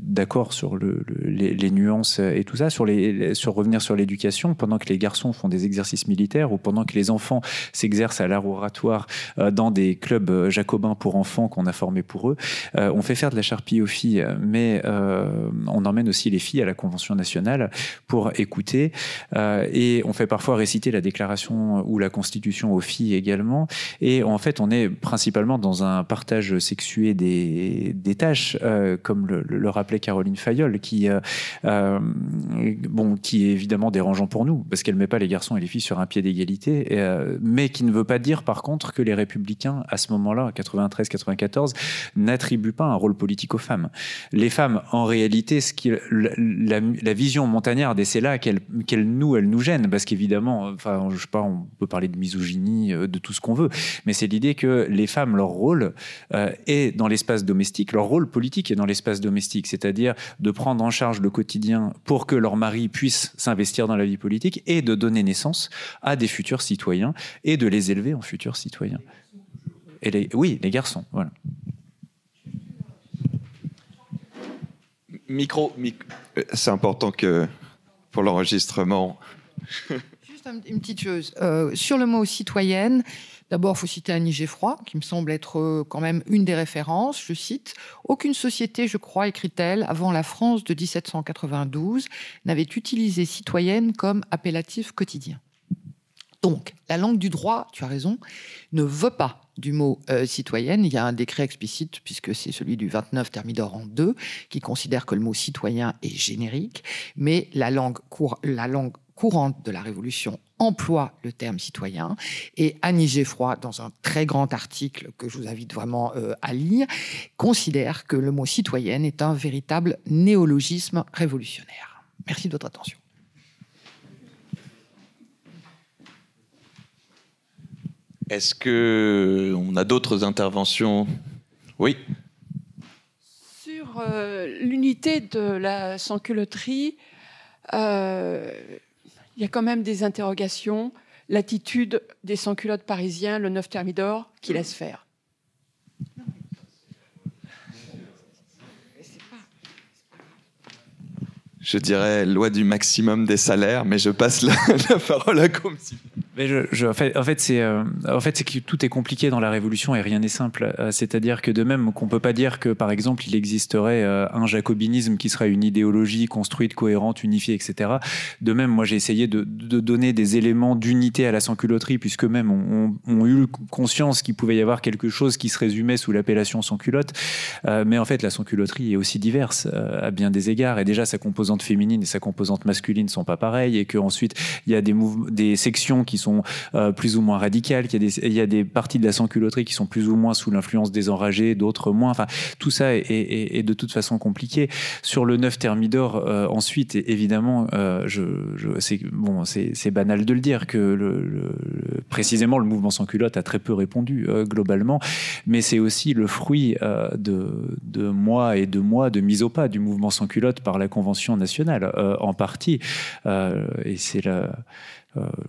d'accord sur le, les, nuances et tout ça, sur, les, sur revenir sur l'éducation, pendant que les garçons font des exercices militaires ou pendant que les enfants s'exercent à l'art oratoire dans des clubs jacobins pour enfants qu'on a formés pour eux, on fait faire de la charpie aux filles, mais on emmène aussi les filles à la Convention nationale pour écouter et on fait parfois réciter la déclaration ou la Constitution aux filles également. Et en fait, on est principalement dans un partage sexué des, tâches, euh, comme le, rappelait Caroline Fayol, qui, euh, euh, bon, qui est évidemment dérangeant pour nous, parce qu'elle met pas les garçons et les filles sur un pied d'égalité, mais qui ne veut pas dire par contre que les républicains, à ce moment-là, 93-94, n'attribuent pas un rôle politique aux femmes. Les femmes, en réalité, ce qui, la, vision montagnarde, et c'est là qu'elle nous, elle nous gêne, parce qu'évidemment, enfin, je sais pas, on peut parler de misogynie, de tout ce qu'on veut, mais c'est l'idée que les femmes, leur rôle euh, est dans l'espace domestique, leur rôle politique est dans l'espace domestique, c'est-à-dire de prendre en charge le quotidien pour que leur mari puisse s'investir dans la vie politique et de donner naissance à des futurs citoyens et de les élever en futurs citoyens. Et les, oui, les garçons, voilà. Micro, micro. Euh, c'est important que pour l'enregistrement. Juste une petite chose. Euh, sur le mot citoyenne, D'abord, il faut citer Annie Geffroy, qui me semble être euh, quand même une des références. Je cite Aucune société, je crois, écrit-elle, avant la France de 1792, n'avait utilisé citoyenne comme appellatif quotidien. Donc, la langue du droit, tu as raison, ne veut pas du mot euh, citoyenne. Il y a un décret explicite, puisque c'est celui du 29 Thermidor en 2, qui considère que le mot citoyen est générique, mais la langue, la langue courante de la Révolution emploie le terme citoyen. Et Annie Geffroy, dans un très grand article que je vous invite vraiment euh, à lire, considère que le mot citoyenne est un véritable néologisme révolutionnaire. Merci de votre attention. Est-ce que on a d'autres interventions? Oui. Sur euh, l'unité de la sans-culotterie, euh, il y a quand même des interrogations. L'attitude des sans-culottes parisiens, le 9 Thermidor, qui laisse faire. Je dirais loi du maximum des salaires, mais je passe la, parole à Comsi. Mais je, en fait, en fait c'est euh, en fait que tout est compliqué dans la révolution et rien n'est simple. Euh, c'est-à-dire que de même qu'on peut pas dire que par exemple il existerait euh, un jacobinisme qui serait une idéologie construite, cohérente, unifiée, etc. De même, moi j'ai essayé de, de, donner des éléments d'unité à la sans-culotterie puisque même on, on, eu conscience qu'il pouvait y avoir quelque chose qui se résumait sous l'appellation sans-culotte. mais en fait la sans-culotterie est aussi diverse à bien des égards et déjà sa composante féminine et sa composante masculine sont pas pareilles et qu'ensuite il y a des, des sections qui sont euh, plus ou moins radicales, qu'il y, a des, il y a des parties de la sans-culotterie qui sont plus ou moins sous l'influence des enragés, d'autres moins. Enfin, tout ça est, de toute façon compliqué. Sur le 9 Thermidor, euh, ensuite, évidemment, euh, c'est banal de le dire que précisément le mouvement sans culotte a très peu répondu globalement, mais c'est aussi le fruit de, mois et de mois de mise au pas du mouvement sans culotte par la Convention nationale, en partie. et c'est la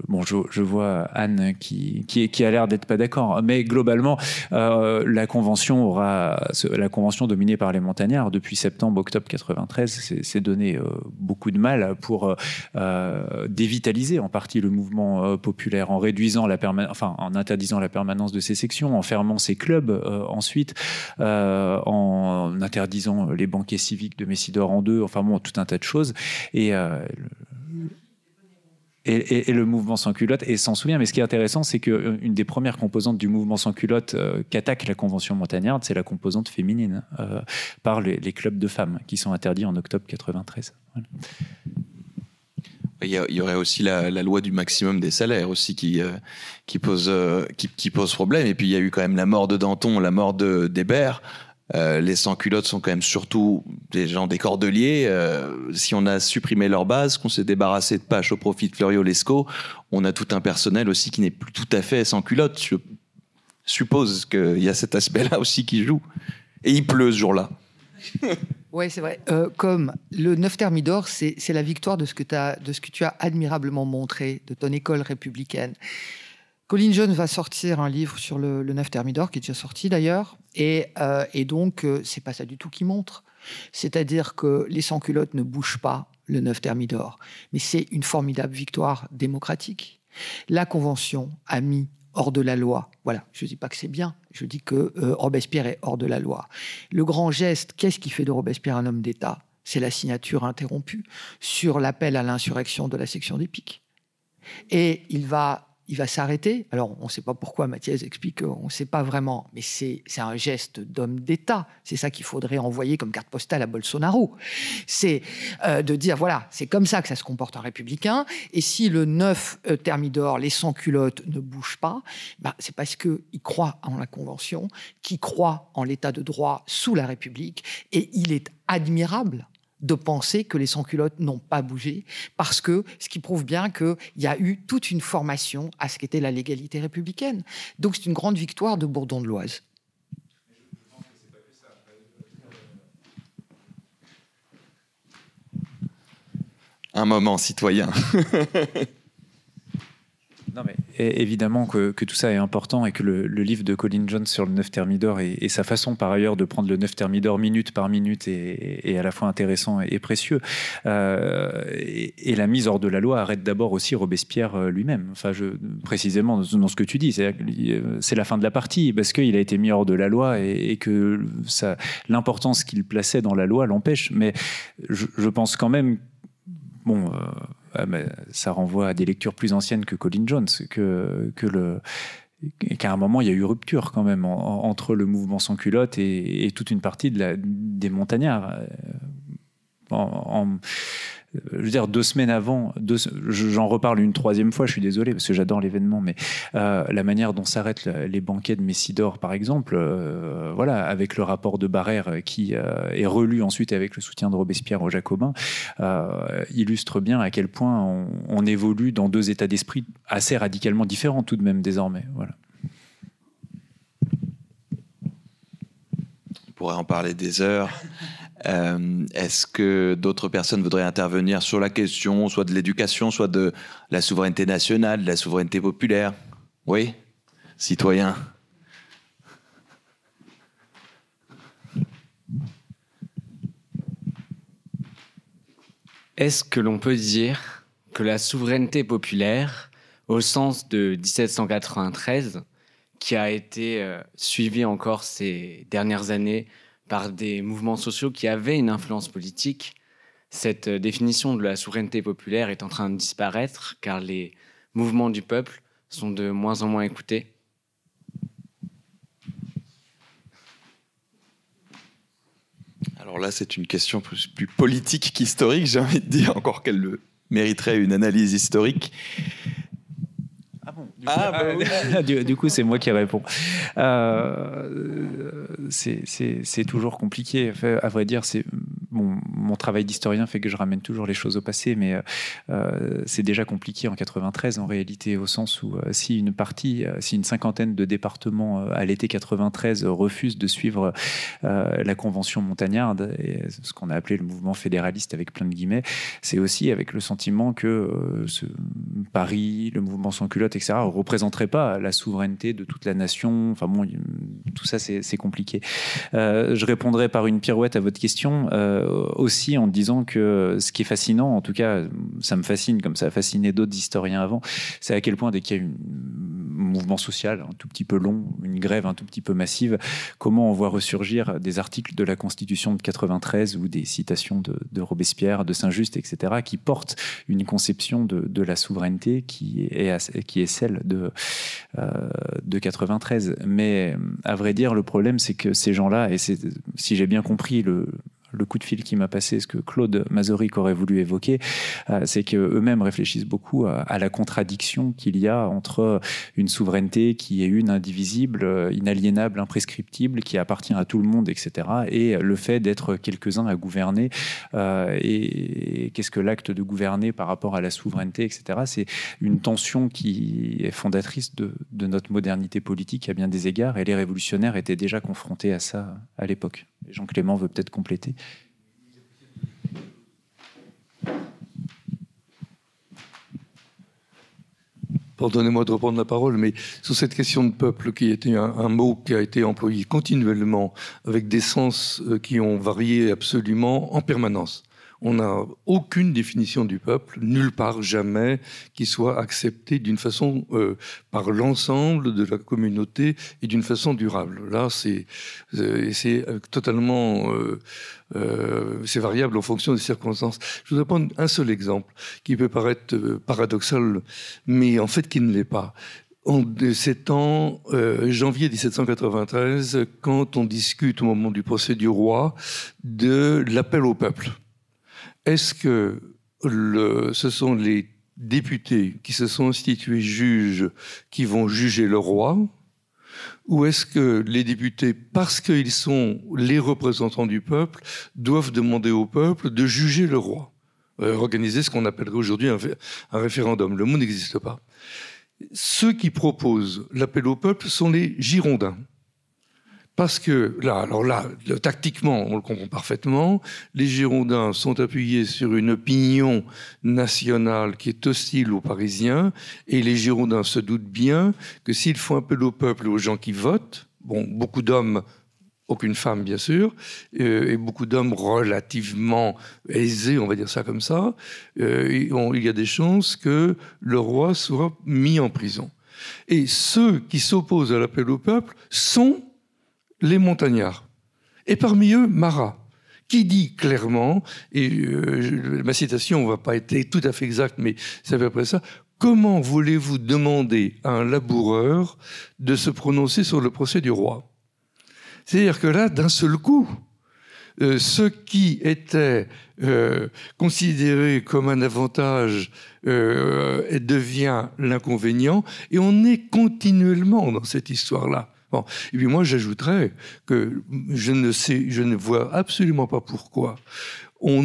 bon, je, vois Anne qui, qui, a l'air d'être pas d'accord, mais globalement, euh, la convention aura, la convention dominée par les montagnards depuis septembre-octobre 93 s'est donné euh, beaucoup de mal pour dévitaliser en partie le mouvement populaire en réduisant la enfin en interdisant la permanence de ces sections, en fermant ces clubs ensuite, en interdisant les banquets civiques de Messidor en deux, enfin bon, tout un tas de choses. Et et, le mouvement sans culotte et s'en souvient. Mais ce qui est intéressant, c'est qu'une euh, des premières composantes du mouvement sans culotte euh, qu'attaque la Convention montagnarde, c'est la composante féminine euh, par les, clubs de femmes qui sont interdits en octobre 93. Il y, aurait aussi la, loi du maximum des salaires aussi pose, qui, pose problème. Et puis il y a eu quand même la mort de Danton, la mort de d'Hébert. Euh, les sans-culottes sont quand même surtout des gens des cordeliers. Euh, si on a supprimé leur base, qu'on s'est débarrassé de Pache au profit de Florio Lescaut, on a tout un personnel aussi qui n'est plus tout à fait sans-culotte. Je suppose qu'il y a cet aspect-là aussi qui joue. Et il pleut ce jour-là. oui, c'est vrai. Euh, comme le 9 Thermidor, c'est la victoire de ce, que tu as admirablement montré, de ton école républicaine. Colin Jones va sortir un livre sur le, 9 Thermidor, qui est déjà sorti d'ailleurs, et, et donc c'est pas ça du tout qui montre. C'est-à-dire que les sans-culottes ne bougent pas le 9 Thermidor, mais c'est une formidable victoire démocratique. La Convention a mis hors de la loi. Voilà, je ne dis pas que c'est bien, je dis que euh, Robespierre est hors de la loi. Le grand geste, qu'est-ce qui fait de Robespierre un homme d'État? C'est la signature interrompue sur l'appel à l'insurrection de la section des piques. Et il va il va s'arrêter. Alors, on ne sait pas pourquoi, Mathias explique qu'on ne sait pas vraiment, mais c'est un geste d'homme d'État. C'est ça qu'il faudrait envoyer comme carte postale à Bolsonaro. C'est euh, de dire, voilà, c'est comme ça que ça se comporte un républicain. Et si le 9 euh, Thermidor, les sans-culottes, ne bougent pas, bah, c'est parce qu'il croit en la Convention, qu'il croit en l'état de droit sous la République. Et il est admirable de penser que les sans-culottes n'ont pas bougé, parce que ce qui prouve bien qu'il y a eu toute une formation à ce qu'était la légalité républicaine. Donc c'est une grande victoire de Bourdon de l'Oise. Un moment citoyen. Non, mais évidemment que, tout ça est important et que le, livre de Colin Jones sur le 9 Thermidor et, sa façon par ailleurs de prendre le 9 Thermidor minute par minute est, à la fois intéressant et, précieux. Euh, et, la mise hors de la loi arrête d'abord aussi Robespierre euh, lui-même. Enfin, précisément dans ce que tu dis, c'est la fin de la partie parce qu'il a été mis hors de la loi et, que l'importance qu'il plaçait dans la loi l'empêche. Mais je, pense quand même, bon. Euh, ah, ça renvoie à des lectures plus anciennes que Colin Jones, que, qu'à un moment il y a eu rupture quand même entre le mouvement sans culotte et, toute une partie des montagnards. Euh, en, je veux dire, deux semaines avant, j'en reparle une troisième fois, je suis désolé parce que j'adore l'événement, mais euh, la manière dont s'arrêtent les banquets de Messidor, par exemple, euh, voilà, avec le rapport de Barrère qui euh, est relu ensuite avec le soutien de Robespierre aux Jacobins, illustre bien à quel point on, on évolue dans deux états d'esprit assez radicalement différents tout de même désormais. Voilà. Pourrait en parler des heures. Euh, est-ce que d'autres personnes voudraient intervenir sur la question, soit de l'éducation, soit de la souveraineté nationale, de la souveraineté populaire? Oui? Citoyen. Est-ce que l'on peut dire que la souveraineté populaire, au sens de 1793, qui a été euh, suivie encore ces dernières années par des mouvements sociaux qui avaient une influence politique, cette définition de la souveraineté populaire est en train de disparaître car les mouvements du peuple sont de moins en moins écoutés. Alors là, c'est une question plus, politique qu'historique, j'ai envie de dire, encore qu'elle mériterait une analyse historique. Ah, bah du, coup, c'est moi qui réponds. Euh, c'est toujours compliqué. à vrai dire, c'est mon travail d'historien fait que je ramène toujours les choses au passé, mais euh, c'est déjà compliqué en 93 en réalité, au sens où euh, si une partie, si une cinquantaine de départements à l'été 93 refusent de suivre la convention montagnarde, et ce qu'on a appelé le mouvement fédéraliste avec plein de guillemets, c'est aussi avec le sentiment que ce, Paris, le mouvement sans culotte, etc., représenterait pas la souveraineté de toute la nation. Enfin bon, tout ça c'est compliqué. Euh, je répondrai par une pirouette à votre question euh, aussi en disant que ce qui est fascinant, en tout cas, ça me fascine comme ça a fasciné d'autres historiens avant, c'est à quel point dès qu'il y a un mouvement social un tout petit peu long, une grève un tout petit peu massive, comment on voit ressurgir des articles de la Constitution de 93 ou des citations de, Robespierre, de Saint-Just, etc., qui portent une conception de, la souveraineté qui est, qui est celle de, euh, de 93. Mais à vrai dire, le problème, c'est que ces gens-là, et si j'ai bien compris le, le coup de fil qui m'a passé, ce que Claude Mazoric aurait voulu évoquer, euh, c'est qu'eux-mêmes réfléchissent beaucoup à, la contradiction qu'il y a entre une souveraineté qui est une, indivisible, euh, inaliénable, imprescriptible, qui appartient à tout le monde, etc., et le fait d'être quelques-uns à gouverner. Euh, et, qu'est-ce que l'acte de gouverner par rapport à la souveraineté, etc., c'est une tension qui est fondatrice de notre modernité politique à bien des égards, et les révolutionnaires étaient déjà confrontés à ça à l'époque. Jean Clément veut peut-être compléter. pardonnez-moi de reprendre la parole, mais sur cette question de peuple, qui était un, un, mot qui a été employé continuellement, avec des sens euh, qui ont varié absolument en permanence. On n'a aucune définition du peuple, nulle part, jamais, qui soit acceptée d'une façon euh, par l'ensemble de la communauté et d'une façon durable. Là, c'est euh, euh totalement, variable en fonction des circonstances. Je voudrais prendre un seul exemple qui peut paraître paradoxal, mais en fait qui ne l'est pas. En janvier 1793 quand on discute au moment du procès du roi de l'appel au peuple. Est-ce que ce sont les députés qui se sont institués juges qui vont juger le roi? Ou est-ce que les députés, parce qu'ils sont les représentants du peuple, doivent demander au peuple de juger le roi? Euh, Organiser ce qu'on appellerait aujourd'hui un référendum. Le mot n'existe pas. Ceux qui proposent l'appel au peuple sont les Girondins. Parce que là, alors là, tactiquement, on le comprend parfaitement, les Girondins sont appuyés sur une opinion nationale qui est hostile aux Parisiens, et les Girondins se doutent bien que s'ils font appel au peuple, aux gens qui votent, bon, beaucoup d'hommes, aucune femme bien sûr, euh, et beaucoup d'hommes relativement aisés, on va dire ça comme ça, euh, il y a des chances que le roi soit mis en prison. Et ceux qui s'opposent à l'appel au peuple sont les montagnards. Et parmi eux, Marat, qui dit clairement, et euh, ma citation ne va pas être tout à fait exacte, mais c'est à peu près ça, comment voulez-vous demander à un laboureur de se prononcer sur le procès du roi? C'est-à-dire que là, d'un seul coup, euh, ce qui était euh, considéré comme un avantage devient l'inconvénient, et on est continuellement dans cette histoire-là. Et puis moi, j'ajouterais que je ne je ne vois absolument pas pourquoi on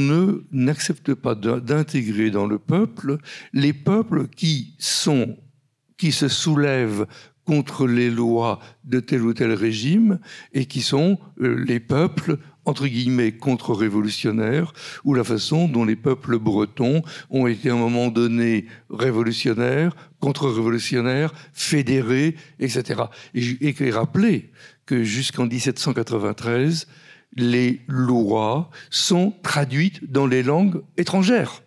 n'accepte pas d'intégrer dans le peuple les peuples qui se soulèvent contre les lois de tel ou tel régime et qui sont euh, les peuples entre guillemets contre-révolutionnaires, ou la façon dont les peuples bretons ont été à un moment donné révolutionnaires, contre-révolutionnaires, fédérés, etc. Et, et rappeler que jusqu'en 1793, les lois sont traduites dans les langues étrangères,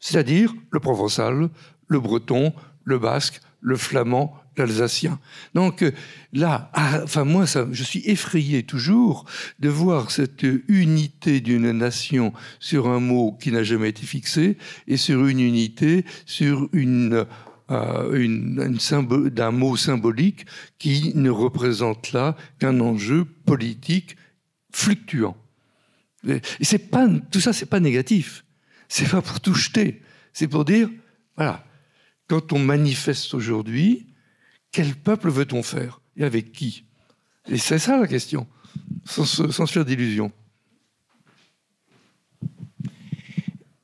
c'est-à-dire le provençal, le breton, le basque, le flamand, l'Alsacien. Donc euh, là, ah, enfin moi, je suis effrayé toujours de voir cette unité d'une nation sur un mot qui n'a jamais été fixé et sur une unité sur une euh, d'un mot symbolique qui ne représente là qu'un enjeu politique fluctuant. Et c'est pas tout ça, c'est pas négatif. C'est pas pour tout jeter. C'est pour dire, voilà, quand on manifeste aujourd'hui, quel peuple veut-on faire? Et avec qui? Et c'est ça la question, sans, se faire d'illusions.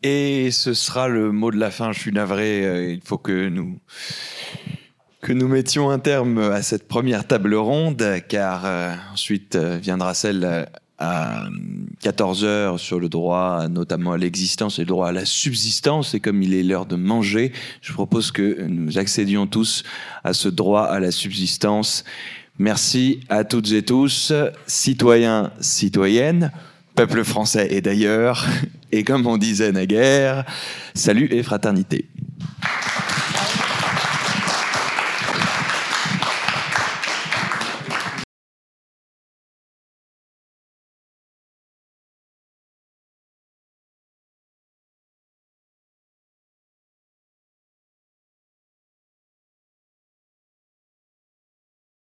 Et ce sera le mot de la fin. Je suis navré. Euh, il faut que nous que nous mettions un terme à cette première table ronde, car euh, ensuite euh, viendra celle à 14 heures sur le droit, notamment à l'existence et le droit à la subsistance. Et comme il est l'heure de manger, je propose que nous accédions tous à ce droit à la subsistance. Merci à toutes et tous, citoyens, citoyennes, peuple français et d'ailleurs, et comme on disait naguère, salut et fraternité.